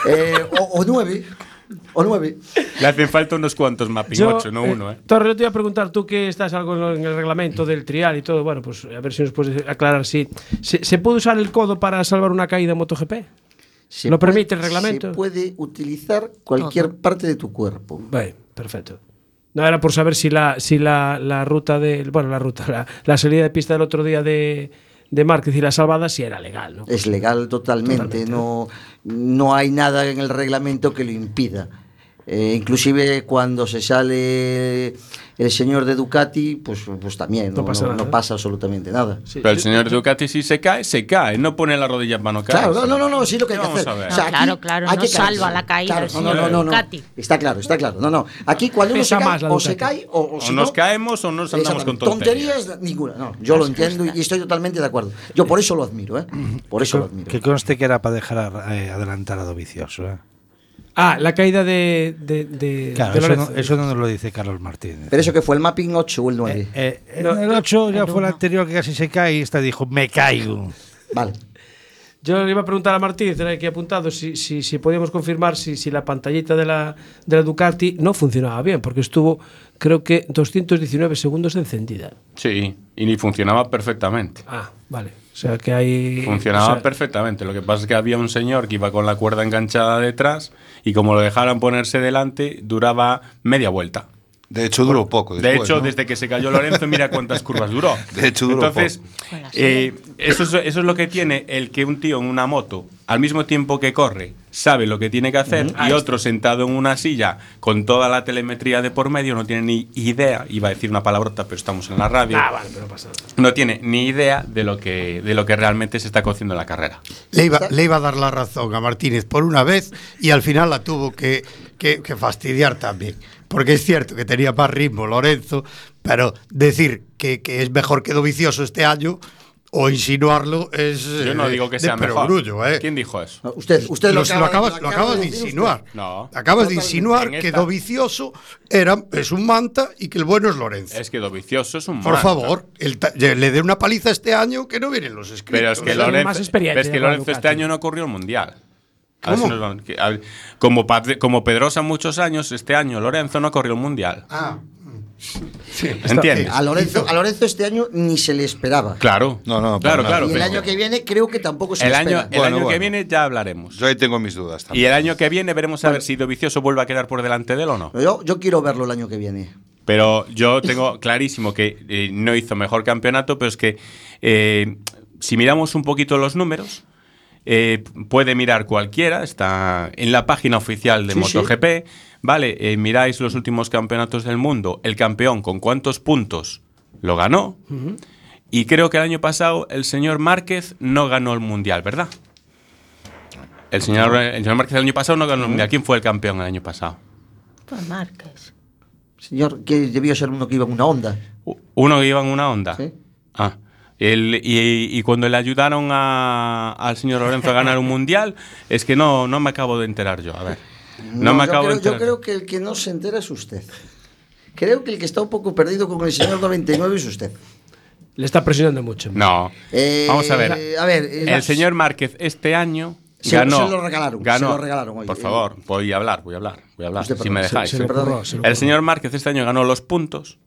Eh, o, o nueve. O nueve. Le hacen falta unos cuantos mapping Yo, 8, no eh, uno, ¿eh? Torre, yo te iba a preguntar, tú que estás algo en el reglamento del trial y todo, bueno, pues a ver si nos puedes aclarar si se, ¿se puede usar el codo para salvar una caída en MotoGP. Se ¿Lo puede- permite el reglamento? Se puede utilizar cualquier parte de tu cuerpo. Vale, perfecto. No era por saber si la, si la, la ruta de. Bueno, la ruta, la, la salida de pista del otro día de, de Márquez y la salvada si era legal, ¿no? Es legal totalmente, totalmente. no no hay nada en el reglamento que lo impida. Eh, inclusive cuando se sale el señor de Ducati, pues, pues también no, No pasa no- nada. no pasa absolutamente nada. Pero el señor Ducati si se cae, se cae. No pone la rodilla para no caer. Claro, no, no, no, sí lo que hay que hacer. O sea, claro, claro, hay no que salva la caída Claro, el no, no, señor no, no, no. Ducati. Está claro, está claro. No, no. Aquí cuando uno se cae, o se cae o, o si O nos no, caemos o nos andamos con exactamente. tonterías. ninguna. No, yo lo entiendo y estoy totalmente de acuerdo. Yo por eso lo admiro, ¿eh? Por eso lo admiro. Que conste que era para dejar eh, adelantar a Dovicioso. ¿eh? Ah, la caída de. de, de- Claro, de eso no, eso no nos lo dice Carlos Martínez. Pero eso que fue el mapping 8 o el 9. Eh, en el 8 ya fue el anterior que casi se cae y esta dijo, me caigo. Vale. Yo le iba a preguntar a Martínez, era aquí apuntado, si, si, si podíamos confirmar si, si la pantallita de la, de la Ducati no funcionaba bien, porque estuvo, creo que, 219 segundos encendida. Sí, y ni funcionaba perfectamente. Ah, vale. O sea que hay. Funcionaba o sea, perfectamente. Lo que pasa es que había un señor que iba con la cuerda enganchada detrás y como lo dejaran ponerse delante, duraba media vuelta. De hecho, duró poco. de hecho, ¿no? desde que se cayó Lorenzo, mira cuántas curvas duró. De hecho, duró Entonces, eh, eso, es, eso es lo que tiene el que un tío en una moto, al mismo tiempo que corre, sabe lo que tiene que hacer y otro sentado en una silla con toda la telemetría de por medio no tiene ni idea, iba a decir una palabrota, pero estamos en la radio, Ah, vale, pero no pasa nada. no tiene ni idea de lo que, de lo que realmente se está cociendo en la carrera. Le iba, le iba a dar la razón a Martínez por una vez y al final la tuvo que, que- que fastidiar también. Porque es cierto que tenía más ritmo Lorenzo, pero decir que, que es mejor que Dovicioso este año o insinuarlo es. Yo no eh, digo que de sea mejor. ¿eh? ¿Quin dijo eso? Usted, usted lo, Lo- lo acaba, acabas, lo acabas de insinuar. No. Acabas de insinuar que esta- Dovicioso era, es un manta y que el bueno es Lorenzo. Es que Dovicioso es un Por manta. favor, el ta- le dé una paliza este año que no vienen los escritos. Pero es que Lorenzo, más experiencia es que Lorenzo este año no corrió el mundial. A ver ¿Cómo? si nos vamos- que- a ver, como, como Pedrosa muchos años, este año Lorenzo no corrió el mundial. Ah, ¿Entiendes? A Lorenzo, a Lorenzo este año ni se le esperaba. Claro. No, no, claro, claro. y el pero- año que viene creo que tampoco se el le año, espera. el Bueno, año que bueno. viene ya hablaremos. Yo ahí tengo mis dudas Y también. el año que viene veremos a ver si Dovicioso vuelve a quedar por delante de él o no. Yo, yo quiero verlo el año que viene. Pero yo tengo clarísimo que eh, no hizo mejor campeonato, pero es que eh, si miramos un poquito los números, eh, puede mirar cualquiera, está en la página oficial de Sí, sí. MotoGP, ¿vale? Eh, miráis los últimos campeonatos del mundo, el campeón con cuántos puntos lo ganó, y creo que el año pasado el señor Márquez no ganó el Mundial, ¿verdad? El señor, el señor Márquez el año pasado no ganó el Mundial. ¿Quién fue el campeón el año pasado? Pues Márquez. Señor, que debió ser uno que iba en una onda. Uno que iba en una onda. Sí. Ah. El- y, y cuando le ayudaron a- al señor Lorenzo a ganar un mundial, es que no, no me acabo de enterar yo. A ver. No, me yo acabo creo, de enterar. Yo creo que el que no se entera es usted. Creo que el que está un poco perdido con el señor 99 es usted. Le está presionando mucho. No. Eh, Vamos a ver. a ver, eh, el señor Márquez este año Se- ganó, se lo regalaron, ganó- se lo regalaron hoy. Por Eh, favor, voy a hablar, voy a hablar, voy a hablar, Usted, si perdón, me dejáis. se ocurrió, se le el señor Márquez este año ganó los puntos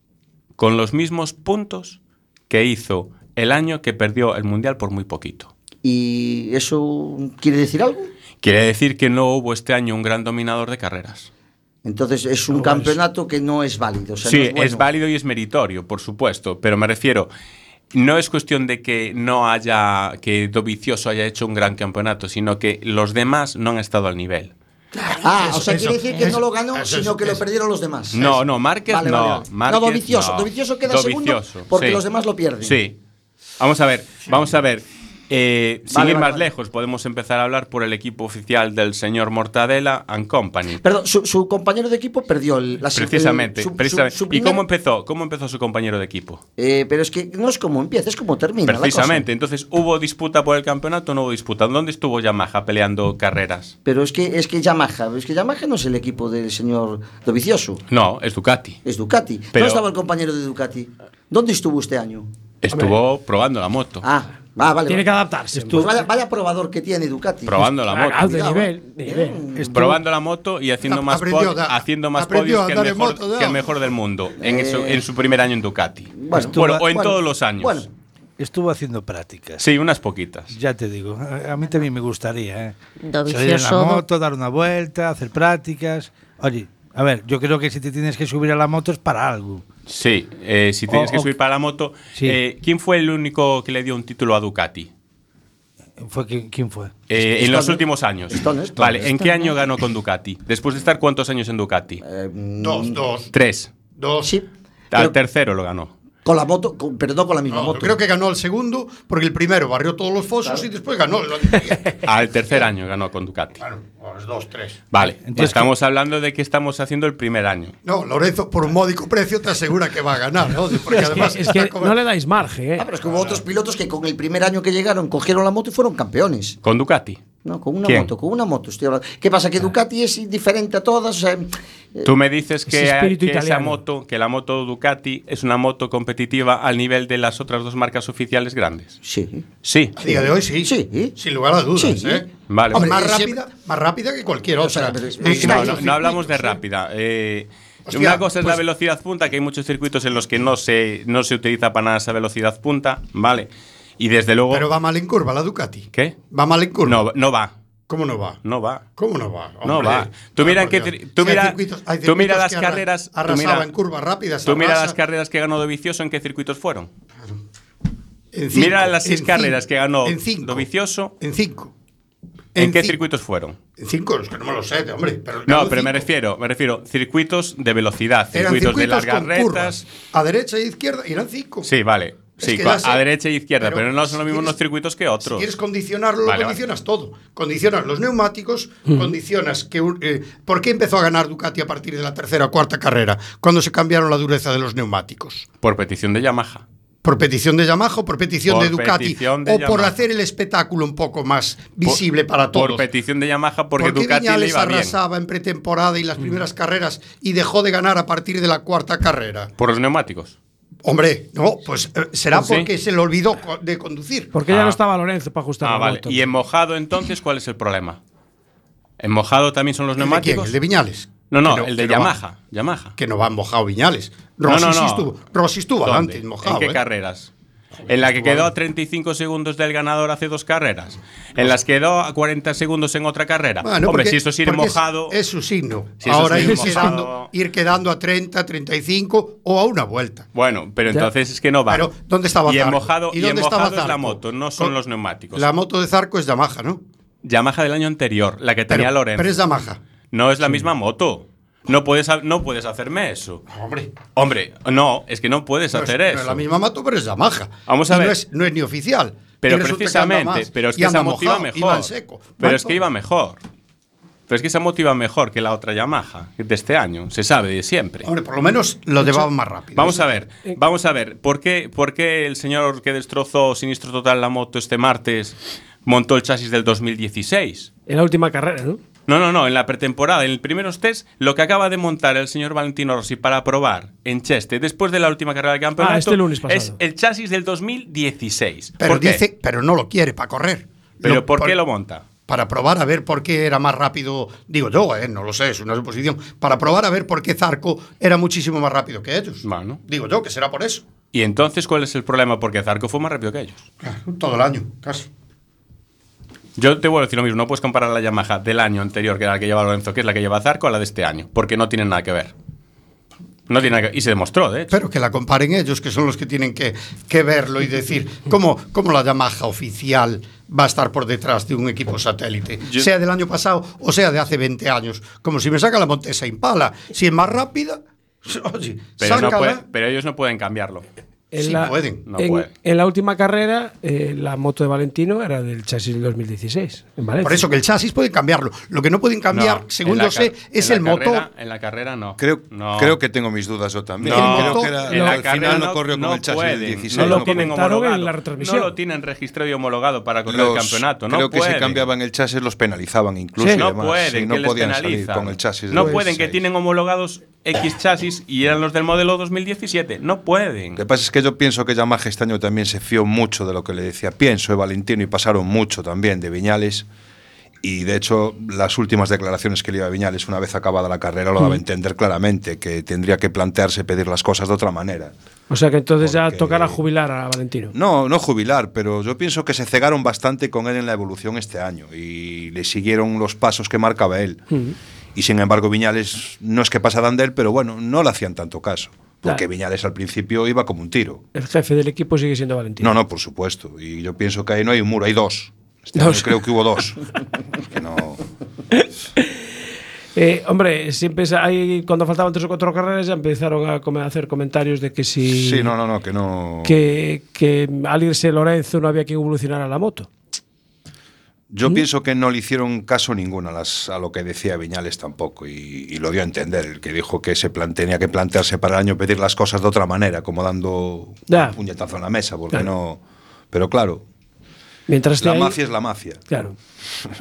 con los mismos puntos que hizo el año que perdió el Mundial por muy poquito. ¿Y eso quiere decir algo? Quiere decir que no hubo este año un gran dominador de carreras. Entonces es un campeonato que no es válido. o sea, sí, no es, bueno. es válido y es meritorio, por supuesto, pero me refiero, no es cuestión de que no haya, que Dovizioso haya hecho un gran campeonato, sino que los demás no han estado al nivel. Ah, Eso, o sea, eso, quiere decir que no lo ganó, eso, sino que eso. lo perdieron los demás. No, no, Márquez Vale, no. vale, vale. Márquez no, Dovicioso. no. Dovicioso queda segundo porque sí. los demás lo pierden. Sí. Vamos a ver, vamos a ver. Eh, sin Vale, ir vale, más vale. lejos, podemos empezar a hablar por el equipo oficial del señor Mortadela and Company. Perdón, su, su compañero de equipo perdió el, la Precisamente, el- su- precisamente. su ¿Y cómo empezó? ¿Cómo empezó su compañero de equipo? Eh, pero es que no es como empieza, es como termina. la cosa. Precisamente. Entonces, ¿hubo disputa por el campeonato no hubo disputa? ¿Dónde estuvo Yamaha peleando carreras? Pero es que es que Yamaha, es que Yamaha no es el equipo del señor Dovicioso, No, es Ducati. es Ducati. Pero- ¿Dónde estaba el compañero de Ducati? ¿Dónde estuvo este año? Estuvo probando la moto. Ah, ah, vale. Tiene que adaptarse. Pues vaya, vaya probador que tiene Ducati. Probando la moto. Ah, de nivel, eh. de nivel. Probando la moto y haciendo más, aprendió pod- a- haciendo más podios que el, mejor, moto, que el mejor del mundo en, su, en su primer año en Ducati. Bueno, Bueno, o en bueno, todos los años. bueno. Estuvo haciendo prácticas. Sí, unas poquitas. Ya te digo, a, a mí también me gustaría, ¿eh? Salir en la moto, dar una vuelta, hacer prácticas. Oye, a ver, yo creo que si te tienes que subir a la moto es para algo. Sí, eh, si tienes O- que o- subir para la moto. Sí. eh, ¿Quién fue el único que le dio un título a Ducati? ¿Fue quién, quién fue? Eh, en los últimos años. Vale, ¿en qué año ganó con Ducati? Después de estar cuántos años en Ducati? Eh, mm, Dos, dos, Tres. dos. Sí, Al tercero lo ganó. Con la moto, con- pero no con la misma No, moto. yo creo que ganó el segundo porque el primero barrió todos los fosos y después ganó el Al tercer año ganó con Ducati. Claro, los dos, tres. Vale, Entonces, estamos hablando de que estamos haciendo el primer año. No, Lorenzo, por un módico precio te asegura que va a ganar, ¿no? Porque Es que, además es que está como- no le dais margen, ¿eh? Ah, pero es que hubo otros pilotos que con el primer año que llegaron cogieron la moto y fueron campeones. Con Ducati. No, con una ¿Quién? moto, con una moto estoy hablando. ¿Qué pasa? Que Ducati es diferente a todas. O sea, eh, Tú me dices que, esa moto, que la moto Ducati es una moto competitiva al nivel de las otras dos marcas oficiales grandes. sí. Sí. A día de hoy sí. Sí. Sin lugar a dudas, Sí. ¿eh? Vale. Hombre, más rápida, más rápida que cualquier O sea, otra. No, hablamos de rápida. Eh, Hostia, una cosa es la pues- velocidad punta, que hay muchos circuitos en los que no se, no se utiliza para nada esa velocidad punta, ¿vale? Y desde luego... Pero va mal en curva la Ducati. ¿Qué? Va mal en curva. No, no va. ¿Cómo no va? No va. ¿Cómo no va? No Hombre, va. Tú mira en qué cir- tú Si mira- circuitos- tú mira circuitos las que carreras- tú Arrasaba mira- en curvas rápidas. Tú mira las carreras que ganó Dovicioso, ¿en qué circuitos fueron? en cinco, mira las seis en carreras cinco, que ganó En cinco. Dovicioso, En cinco. ¿en, qué ci- circuitos fueron? En cinco, es que no me lo sé, hombre. Pero No, pero me refiero, me refiero circuitos de velocidad, Eran circuitos, de circuitos largas curvas. A derecha e izquierda, y eran cinco. Sí, vale. Es Sí, que sé, a derecha e izquierda, pero, pero no son los si mismos quieres- circuitos que Si otros. quieres condicionarlo, Vale, lo condicionas todo. Condicionas los neumáticos, condicionas que... un- eh, ¿Por qué empezó a ganar Ducati a partir de la tercera o cuarta carrera? Cuando se cambiaron la dureza de los neumáticos. Por petición de Yamaha. ¿Por petición de Yamaha o por petición Por de Ducati? petición de o por hacer el espectáculo un poco más visible para todos. Por petición de Yamaha, porque ¿Por qué Ducati le Viñales iba bien. arrasaba en pretemporada y las primeras carreras y dejó de ganar a partir de la cuarta carrera? Por los neumáticos. Hombre, no, pues eh, será Pues sí. porque se le olvidó de conducir. Porque ya Ah. no estaba Lorenzo para ajustar Ah, la vale. moto. ¿Y en mojado entonces cuál es el problema? ¿En mojado también son los ¿El de quién? neumáticos? ¿El de Viñales? No, no, Que el de no va- Yamaha. Yamaha. que no va mojado Viñales. No, Rossi no, sí no. estuvo, Rossi estuvo adelante, mojado. ¿En qué ¿eh? carreras? En la que quedó a 35 segundos del ganador hace dos carreras. En las quedó a 40 segundos en otra carrera. Bueno, Hombre, porque- si esto es ir porque es- mojado. Es, su signo. Si Ahora es ir, mojado- quedando, ir quedando a 30, 35 o a una vuelta. Bueno, pero Ya. entonces es que no va. Pero, ¿dónde estaba Y en Zarco? mojado, ¿Y y en dónde estaba mojado es la moto, no son Con- los neumáticos. La moto de Zarco es Yamaha, ¿no? Yamaha del año anterior, la que tenía Pero, Lorenzo. pero es Yamaha. No es la misma moto. No puedes, no puedes hacerme eso. Hombre, Hombre, no, es que no puedes no es, hacer no eso. es la misma moto, pero es Yamaha. Vamos a Y ver. No es, no es ni oficial. Pero precisamente, más, pero es que esa moto iba mojado, y va mejor. seco. Pero es que iba mejor. Pero es que esa moto iba mejor que la otra Yamaha de este año. Se sabe de siempre. Hombre, por lo menos lo llevaban más rápido. Vamos a ver, vamos a ver. ¿Por qué, ¿Por qué el señor que destrozó Sinistro Total la moto este martes montó el chasis del 2016? En la última carrera, ¿no? No, no, no, en la pretemporada, en el primeros test, lo que acaba de montar el señor Valentino Rossi para probar en Cheste, después de la última carrera del campeonato, Ah, este lunes es el chasis del 2016. Pero ¿Por qué? dice, pero no lo quiere para correr. ¿Pero Lo- por qué lo monta? para probar a ver por qué era más rápido, digo yo, eh, no lo sé, es una suposición, para probar a ver por qué Zarco era muchísimo más rápido que ellos. Bueno. Digo yo que será por eso. ¿Y entonces cuál es el problema? Porque Zarco fue más rápido que ellos. Todo el año, casi. Yo te vuelvo a decir lo mismo, no puedes comparar la Yamaha del año anterior, que era la que lleva Lorenzo, que es la que lleva Zarco, a la de este año, porque no tienen nada que ver. No tiene nada que Y se demostró, de hecho. Pero que la comparen ellos, que son los que tienen que, que verlo y decir cómo, cómo la Yamaha oficial va a estar por detrás de un equipo satélite, Yo- sea del año pasado o sea de hace 20 años. Como si me saca la Montesa Impala. Si es más rápida, oye, Pero, no puede- pero ellos no pueden cambiarlo. En Sí la, pueden. No en, pueden. en la última carrera, eh, la moto de Valentino era del chasis del 2016, en Valencia. Por eso que el chasis pueden cambiarlo. Lo que no pueden cambiar, No, según yo sé, es el la motor. carrera- en la carrera no. Creo, No. creo que tengo mis dudas yo también. No, creo que era- en la al carrera final no corrió con el chasis del pueden, 16. No lo no tienen comentaron en homologado. la retransmisión. No lo tienen registrado y homologado para correr Los- el campeonato. No creo que pueden. si cambiaban el chasis los penalizaban incluso. Sí. y No demás. pueden, Sí, que no les podían salir penalizan. con el chasis. No pueden, que 16. tienen homologados X chasis y eran los del modelo 2017. No pueden. Lo que pasa es que yo pienso que Yamaha este año también se fió mucho de lo que le decía. Pienso de Valentino y pasaron mucho también de Viñales. Y de hecho, las últimas declaraciones que le iba a Viñales una vez acabada la carrera lo daba a Mm. entender claramente que tendría que plantearse pedir las cosas de otra manera. O sea que entonces ya tocará jubilar a Valentino. No, no jubilar, pero yo pienso que se cegaron bastante con él en la evolución este año y le siguieron los pasos que marcaba él. Mm. Y sin embargo, Viñales no es que pasaran de él, pero bueno, no le hacían tanto caso. Porque Claro. Viñales al principio iba como un tiro. El jefe del equipo sigue siendo Valentino. No, no, por supuesto. Y yo pienso que ahí no hay un muro, hay dos. Este Dos. año creo que hubo dos. que no. Eh, hombre, siempre hay, cuando faltaban tres o cuatro carreras ya empezaron a hacer comentarios de que si Sí, no, no, no, que no. que, que al irse Lorenzo no había que evolucionar a la moto. Yo pienso que no le hicieron caso ninguno a, las, a lo que decía Viñales tampoco y, y lo dio a entender, el que dijo que se plan- tenía que plantearse para el año pedir las cosas de otra manera, como dando Ya. un puñetazo en la mesa, porque Claro. no... Pero claro, Mientras la ahí- mafia es la mafia. Claro.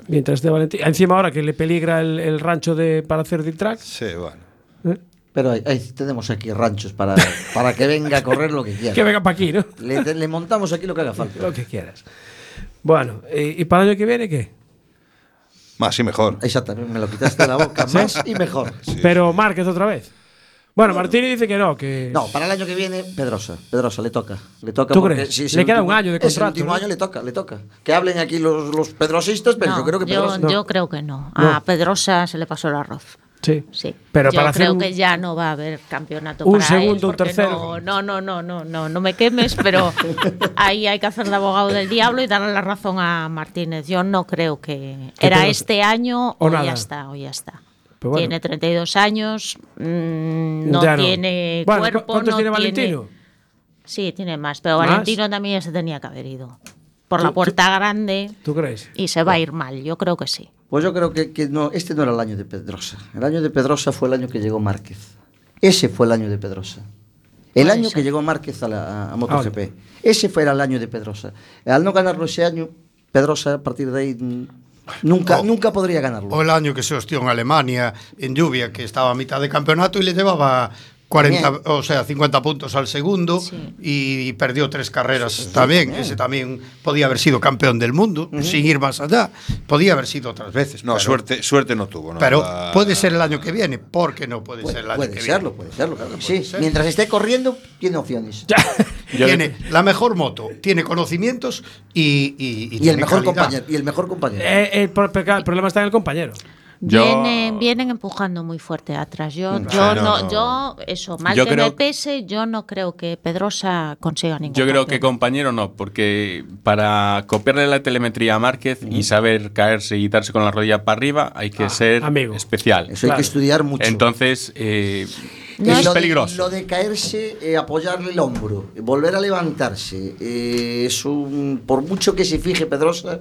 Mientras esté Valentino. Encima ahora que le peligra el, el rancho de para hacer dirt track. Sí, bueno. ¿eh? Pero ahí, ahí tenemos aquí ranchos para, para que venga a correr lo que quiera. Que venga para aquí, ¿no? Le, le montamos aquí lo que haga falta. Lo que quieras. Bueno, eh, ¿y para el año que viene qué? Más y mejor. Exactamente, me lo quitaste de la boca. Más y mejor. Pero Márquez otra vez. Bueno, Martini dice que no, que. No, para el año que viene, Pedrosa. Pedrosa, le toca. Le toca ¿Tú crees? si es Le queda último- un año de es el contrato, último ¿no? año le toca, le toca. Que hablen aquí los, los pedrosistas, pero No, yo creo que yo, Pedrosa. yo creo que no. No. A Pedrosa se le pasó el arroz. Sí. Sí. Pero yo para hacer creo un- que ya no va a haber campeonato Un para segundo, él, un tercero. No, no, no, no, no, no me quemes, pero ahí hay que hacer de abogado del diablo y darle la razón a Martínez. Yo no creo que era este año o o, ya está, o ya está. Pero bueno. Tiene 32 años, mm, no Ya no. tiene Bueno, ¿cu- cuerpo, ¿cuántos no tiene Valentino? Sí, tiene más, pero ¿Más? Valentino también se tenía que haber ido. Por ¿Tú- la tú- puerta grande ¿Tú crees? y se va a ir mal, yo creo que sí. Pues yo creo que, que no, este no era el año de Pedrosa. El año de Pedrosa fue el año que llegó Márquez. Ese fue el año de Pedrosa. El año ser. que llegó Márquez a, la, a- MotoGP. Ese fue el año de Pedrosa. Al no ganarlo ese año, Pedrosa a partir de ahí nunca, O- nunca podría ganarlo. O el año que se hostió en Alemania, en lluvia, que estaba a mitad de campeonato y le llevaba 40, Bien. o sea, 50 puntos al segundo Sí. y perdió tres carreras también. Ese también podía haber sido campeón del mundo, sin ir más allá. Podía haber sido otras veces. No, pero- suerte, suerte no tuvo. ¿no? Pero La- puede ser el año que viene. ¿Por qué no puede, Puede, ser el año puede que serlo, viene? puede serlo, claro que Puede sí. ser. Mientras esté corriendo, tiene opciones. Tiene la mejor moto, tiene conocimientos y, y, y Y el tiene mejor calidad. compañero. Y el mejor compañero. Eh, el, el problema está en el compañero. Yo- Vienen, vienen empujando muy fuerte atrás. Yo, yo Claro, no, no. yo, eso, mal Yo que me creo- pese, yo no creo que Pedrosa consiga ningún Yo creo que compañero no, porque para copiarle la telemetría a Márquez y saber caerse y darse con la rodilla para arriba hay que Ah, ser amigo. especial. Eso hay claro. que estudiar mucho. Entonces, eh, No es es- lo de- peligroso. lo de caerse, eh, apoyarle el hombro, volver a levantarse, eh, es un, por mucho que se fije Pedrosa,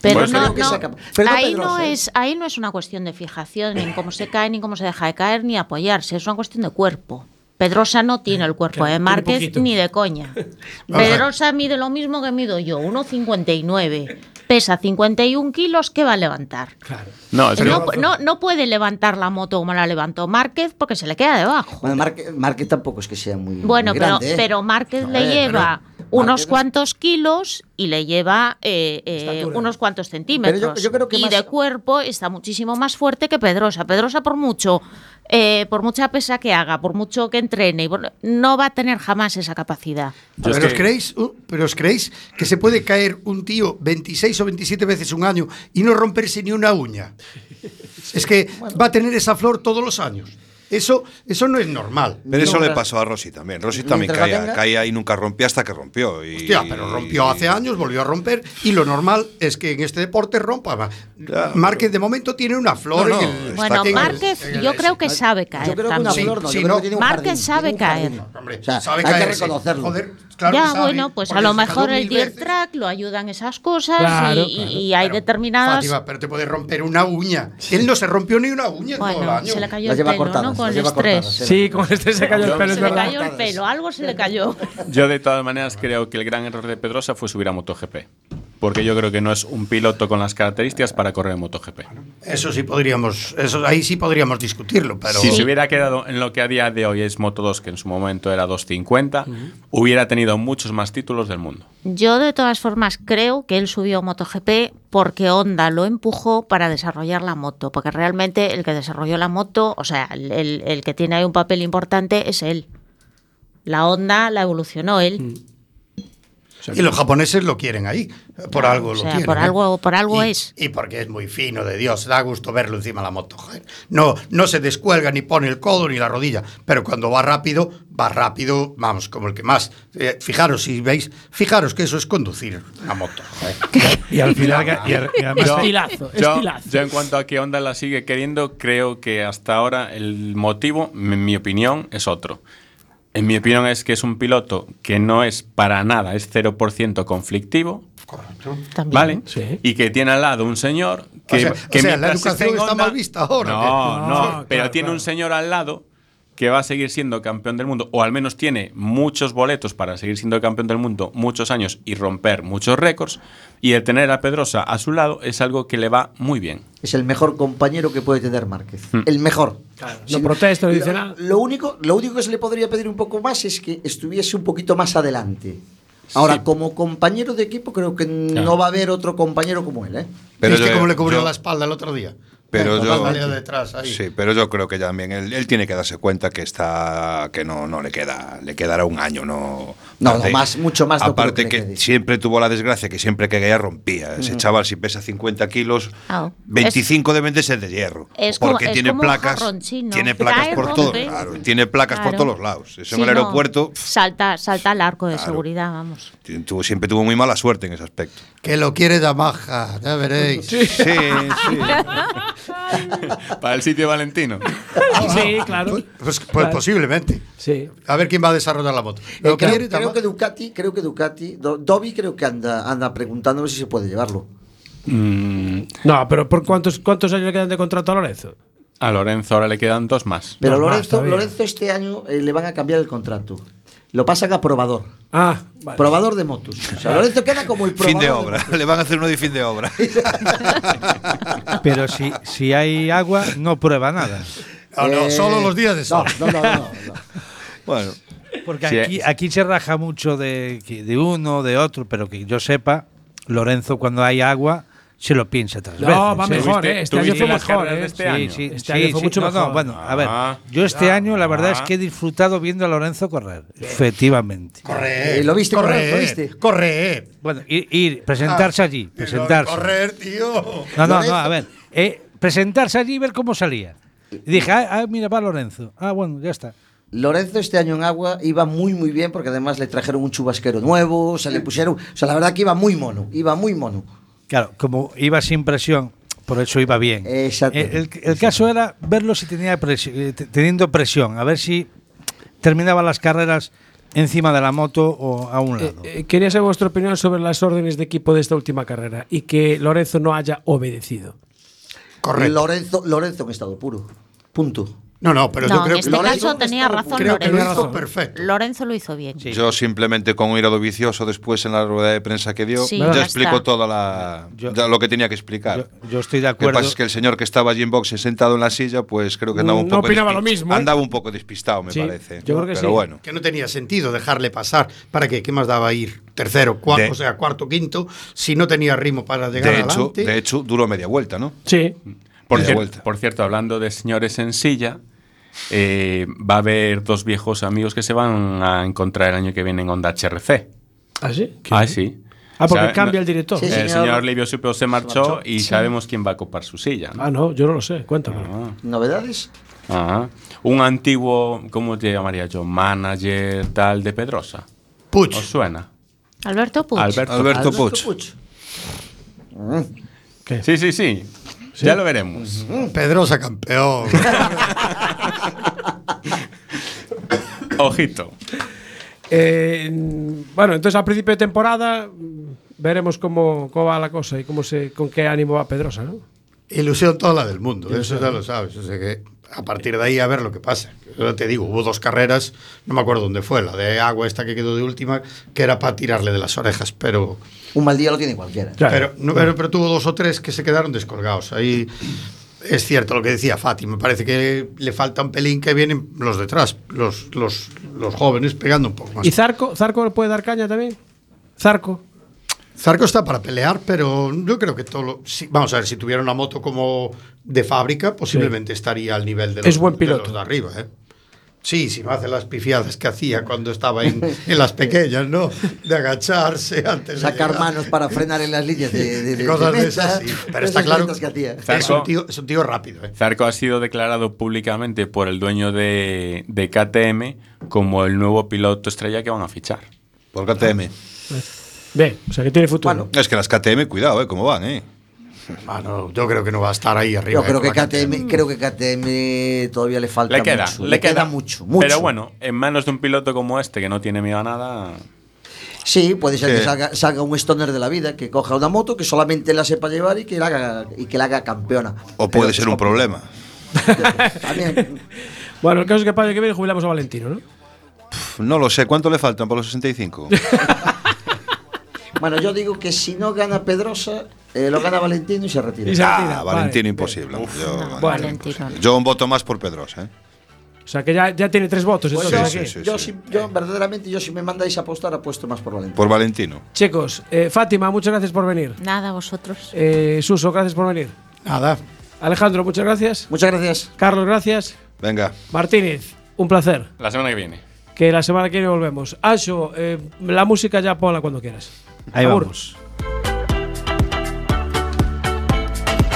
Pero Pues no, que no, ahí, no ¿eh? es, ahí no es una cuestión de fijación, ni en cómo se cae, ni cómo se deja de caer, ni apoyarse. Es una cuestión de cuerpo. Pedrosa no tiene el cuerpo de Márquez ni de coña. Pedrosa mide lo mismo que mido yo, 1,59. Pesa 51 kilos, ¿qué va a levantar? Claro. No, No, no, no puede levantar la moto como la levantó Márquez porque se le queda debajo. Bueno, Márquez, Márquez tampoco es que sea muy, Bueno, muy pero, grande, ¿eh? pero Márquez le ver, lleva unos cuantos kilos y le lleva eh, eh, unos cuantos centímetros. Pero yo- yo creo que y más- de cuerpo está muchísimo más fuerte que Pedrosa. Pedrosa por mucho, eh, por mucha pesa que haga, por mucho que entrene, y por- no va a tener jamás esa capacidad. Pero, os creéis, uh, pero os creéis que se puede caer un tío 26 o 27 veces un año y no romperse ni una uña. Es que va a tener esa flor todos los años. Eso, eso no es normal. Pero eso No, le pasó a Rosy también. Rosy también caía, tenga- caía y nunca rompía hasta que rompió. Y, Hostia, pero rompió hace años, volvió a romper y lo normal es que en este deporte rompa. Márquez de momento tiene una flor No, no, en el Bueno, en el- Márquez, en el- yo creo que sabe caer. Yo creo que una también. flor no, Sí, yo creo no. que tiene un Márquez jardín, sabe tiene un caer. jardín. Hombre, O sea, sabe hay que reconocerlo. Joder, claro que ya, sabe, bueno, pues a lo mejor el veces. Track lo ayudan esas cosas Claro, y, claro. y hay determinadas. Fátima, pero te puede romper una uña. Él no se rompió ni una uña en todo el Bueno, año. se le cayó el pelo, ¿no? Con el estrés. Sí, con el estrés se cayó el pelo, Se le cayó el pelo, algo se le cayó. Yo de todas maneras creo que el gran error de Pedrosa fue subir a MotoGP. Porque yo creo que no es un piloto con las características para correr en MotoGP. Eso sí podríamos, eso ahí sí podríamos discutirlo, pero Si se hubiera quedado en lo que a día de hoy es Moto 2, que en su momento era 250, hubiera tenido muchos más títulos del mundo. Yo de todas formas creo que él subió a MotoGP porque Honda lo empujó para desarrollar la moto, porque realmente el que desarrolló la moto, o sea, el, el- que tiene ahí un papel importante es él. La Honda la evolucionó él. Y los japoneses lo quieren ahí, por Claro, algo o lo sea, quieren. por ¿eh? algo- por algo Y- es. Y porque es muy fino de Dios, da gusto verlo encima de la moto. joder. No, no se descuelga ni pone el codo ni la rodilla, pero cuando va rápido, va rápido, vamos, como el que más. Eh, fijaros si veis, fijaros que eso es conducir una moto. joder. Y al final, y al- y además- Estilazo, Yo, estilazo. yo en cuanto a que Honda la sigue queriendo, creo que hasta ahora el motivo, en mi opinión, es otro. En mi opinión es que es un piloto que no es para nada, es 0% conflictivo. ¿Vale? Y que tiene al lado un señor que, O sea- que o sea, la educación está mal vista ahora, No, ¿o qué? no, No, pero claro, tiene claro. un señor al lado que va a seguir siendo campeón del mundo, o al menos tiene muchos boletos para seguir siendo campeón del mundo muchos años y romper muchos récords. Y el tener a Pedrosa a su lado es algo que le va muy bien. Es el mejor compañero que puede tener Márquez. Mm. El mejor. no protesta, no dice lo, nada. Lo único, lo único que se le podría pedir un poco más es que estuviese un poquito más adelante. Ahora, como compañero de equipo, creo que no va a haber otro compañero como él. ¿eh? Pero ¿Viste yo- cómo le cubrió yo- la espalda el otro día? Pero yo, detrás ahí. sí, pero yo creo que también él, él tiene que darse cuenta que está que no, no le queda le quedará un año no No, aparte- no, más- mucho más aparte que, que siempre tuvo la desgracia que siempre que caía rompía ese Ujú. chaval si pesa 50 kilos Ah, 25 deben de ser de hierro Es como- porque es tiene como un placas jarrón chino. tiene placas por todos claro, tiene placas por Claro. todos los lados eso Sí, en el no. aeropuerto Salta, salta al arco de seguridad, vamos. tuvo, siempre tuvo muy mala suerte en ese aspecto Que lo quiere Yamaha, ya veréis. Sí, sí. Para el sitio Valentino. Sí, claro. Pues, pues Claro. posiblemente. Sí. A ver quién va a desarrollar la moto. Eh, creo, quiere creo que Ducati, creo que Ducati, Do- Dobby creo que anda, anda preguntándome si se puede llevarlo. No, pero ¿por cuántos, cuántos años le quedan de contrato a Lorenzo? A Lorenzo ahora le quedan dos más. Pero Dos Lorenzo. Lorenzo este año eh, le van a cambiar el contrato. Lo pasan a probador. Ah, vale. Probador de motos. O sea, Lorenzo queda como el probador. fin de obra le van a hacer uno de fin de obra Pero si, si hay agua, no prueba nada. No, Eh, solo los días de sol. No, no, no, no, no. bueno Porque Sí, aquí, aquí se raja mucho de, de uno, de otro, pero que yo sepa, Lorenzo cuando hay agua se lo piensa tres No, veces. va ¿eh? mejor, ¿Tuviste- ¿eh? Este año fue mejor, ¿eh? este Sí, año? sí, Este sí, año fue sí. mucho No, no, mejor. bueno, a ver, Ah. yo este año la verdad es Ah. que he disfrutado viendo a Lorenzo correr, efectivamente. Correr. Eh, ¿lo viste correr? Correr. ¿Lo viste? Correr. Bueno, ir, ir, presentarse allí, presentarse. Correr, tío. No, no, no, a ver, eh, presentarse allí y ver cómo salía. Y dije, ah, ah, mira, va Lorenzo. Ah, bueno, ya está. Lorenzo este año en agua iba muy muy bien porque además le trajeron un chubasquero nuevo, se le pusieron, o sea, la verdad que iba muy mono, iba muy mono. Claro, como iba sin presión, por eso iba bien. Exacto. El, el caso era verlo si tenía presi- eh, te- teniendo presión, a ver si terminaba las carreras encima de la moto o a un Eh, lado. eh, quería saber vuestra opinión sobre las órdenes de equipo de esta última carrera y que Lorenzo no haya obedecido. Correcto. Lorenzo, Lorenzo en estado puro. Punto. No, no, pero no, yo creo en este que caso tenía razón creo que lo Lorenzo. hizo perfecto. Lorenzo lo hizo bien. Yo simplemente con un irado vicioso después en la rueda de prensa que dio, Sí, ya, ya explicó toda la, ya lo que tenía que explicar. Yo estoy de Lo que acuerdo. pasa es que el señor que estaba allí en boxe sentado en la silla, pues creo que andaba un No poco opinaba lo mismo, ¿eh? Andaba un poco despistado, me Sí, parece. yo creo que Pero sí. bueno. Que no tenía sentido dejarle pasar. ¿Para qué? ¿Qué más daba ir? Tercero, cuarto, De- o sea, cuarto, quinto, si no tenía ritmo para llegar De hecho, adelante. de hecho, duró media vuelta, ¿no? Sí. Por, Media cier- vuelta. por cierto, hablando de señores en silla, eh, va a haber dos viejos amigos que se van a encontrar el año que viene en Onda HRC. ¿Ah, sí? Ah, sí. Ah, porque O sea, cambia el director. Sí, el señor. Livio Supio se marchó, marchó. y Sí. sabemos quién va a ocupar su silla. ¿no? Ah, no, yo no lo sé. Cuéntame. Ah. ¿Novedades? Ajá. Un antiguo, ¿cómo te llamaría yo? Manager tal de Pedrosa. Puch. ¿Os suena? Alberto Puig. Alberto, Alberto Puig. ¿Qué? Sí, sí, sí. Ya lo veremos. Pedrosa campeón. Ojito. Eh, bueno, entonces al principio de temporada veremos cómo, cómo va la cosa y cómo se, con qué ánimo va Pedrosa, ¿no? Ilusión toda la del mundo, Ilusión. eso ya lo sabes. O sea que a partir de ahí a ver lo que pasa. Yo te digo, hubo dos carreras, no me acuerdo dónde fue, la de agua esta que quedó de última, que era para tirarle de las orejas, pero Un mal día lo tiene cualquiera. Claro. pero, no, pero, pero tuvo dos o tres que se quedaron descolgados. Ahí es cierto lo que decía Fati, me parece que le falta un pelín que vienen los detrás, los, los, los jóvenes pegando un poco más. ¿Y Zarco? ¿Zarco puede dar caña también? ¿Zarco? Zarco está para pelear, pero yo creo que todo lo, sí, vamos a ver, si tuviera una moto como de fábrica, posiblemente estaría al nivel de los, Es buen de piloto. los de arriba, ¿eh? Sí, si no hace las pifiadas que hacía cuando estaba en, en las pequeñas, ¿no? De agacharse antes de Sacar manos para frenar en las líneas de, de, de- Cosas de esas, sí. Pero está claro que hacía. Es un tío, es un tío rápido, ¿eh? Zarco ha sido declarado públicamente por el dueño de, de KTM como el nuevo piloto estrella que van a fichar. Por KTM. Bien, o sea que tiene futuro. Bueno, Es que las KTM, cuidado, ¿eh? ¿Cómo van, eh? Ah, no, yo creo que no va a estar ahí arriba. yo creo ¿eh? que KTM, creo que KTM todavía le falta Le queda, mucho. le, queda, mucho, mucho. Pero bueno, en manos de un piloto como este que no tiene miedo a nada. Sí, puede ser Sí. que salga, salga un stoner de la vida, que coja una moto que solamente la sepa llevar y que la haga, y que la haga campeona. O puede Pero ser un problema. También, Bueno, el caso es que para el que viene jubilamos a Valentino, ¿no? No lo sé, ¿cuánto le faltan para los 65? bueno, yo digo que si no gana Pedrosa, eh, lo gana Valentino y se retira. Y se ah, Valentino vale. imposible. yo, No, Valentino. no. yo un voto más por Pedrosa, ¿eh? O sea que ya, ya tiene tres votos. Pues entonces, aquí. sí, sí. yo, si- yo, verdaderamente, yo si me mandáis a apostar, apuesto más por Valentino. Por Valentino. Chicos, eh, Fátima, muchas gracias por venir. Nada, vosotros. Eh, Suso, gracias por venir. Nada. Alejandro, muchas gracias. Muchas gracias. Carlos, gracias. Venga. Martínez, un placer. La semana que viene. Que la semana que viene volvemos. Asho, eh, la música ya ponla cuando quieras. Ahí vamos.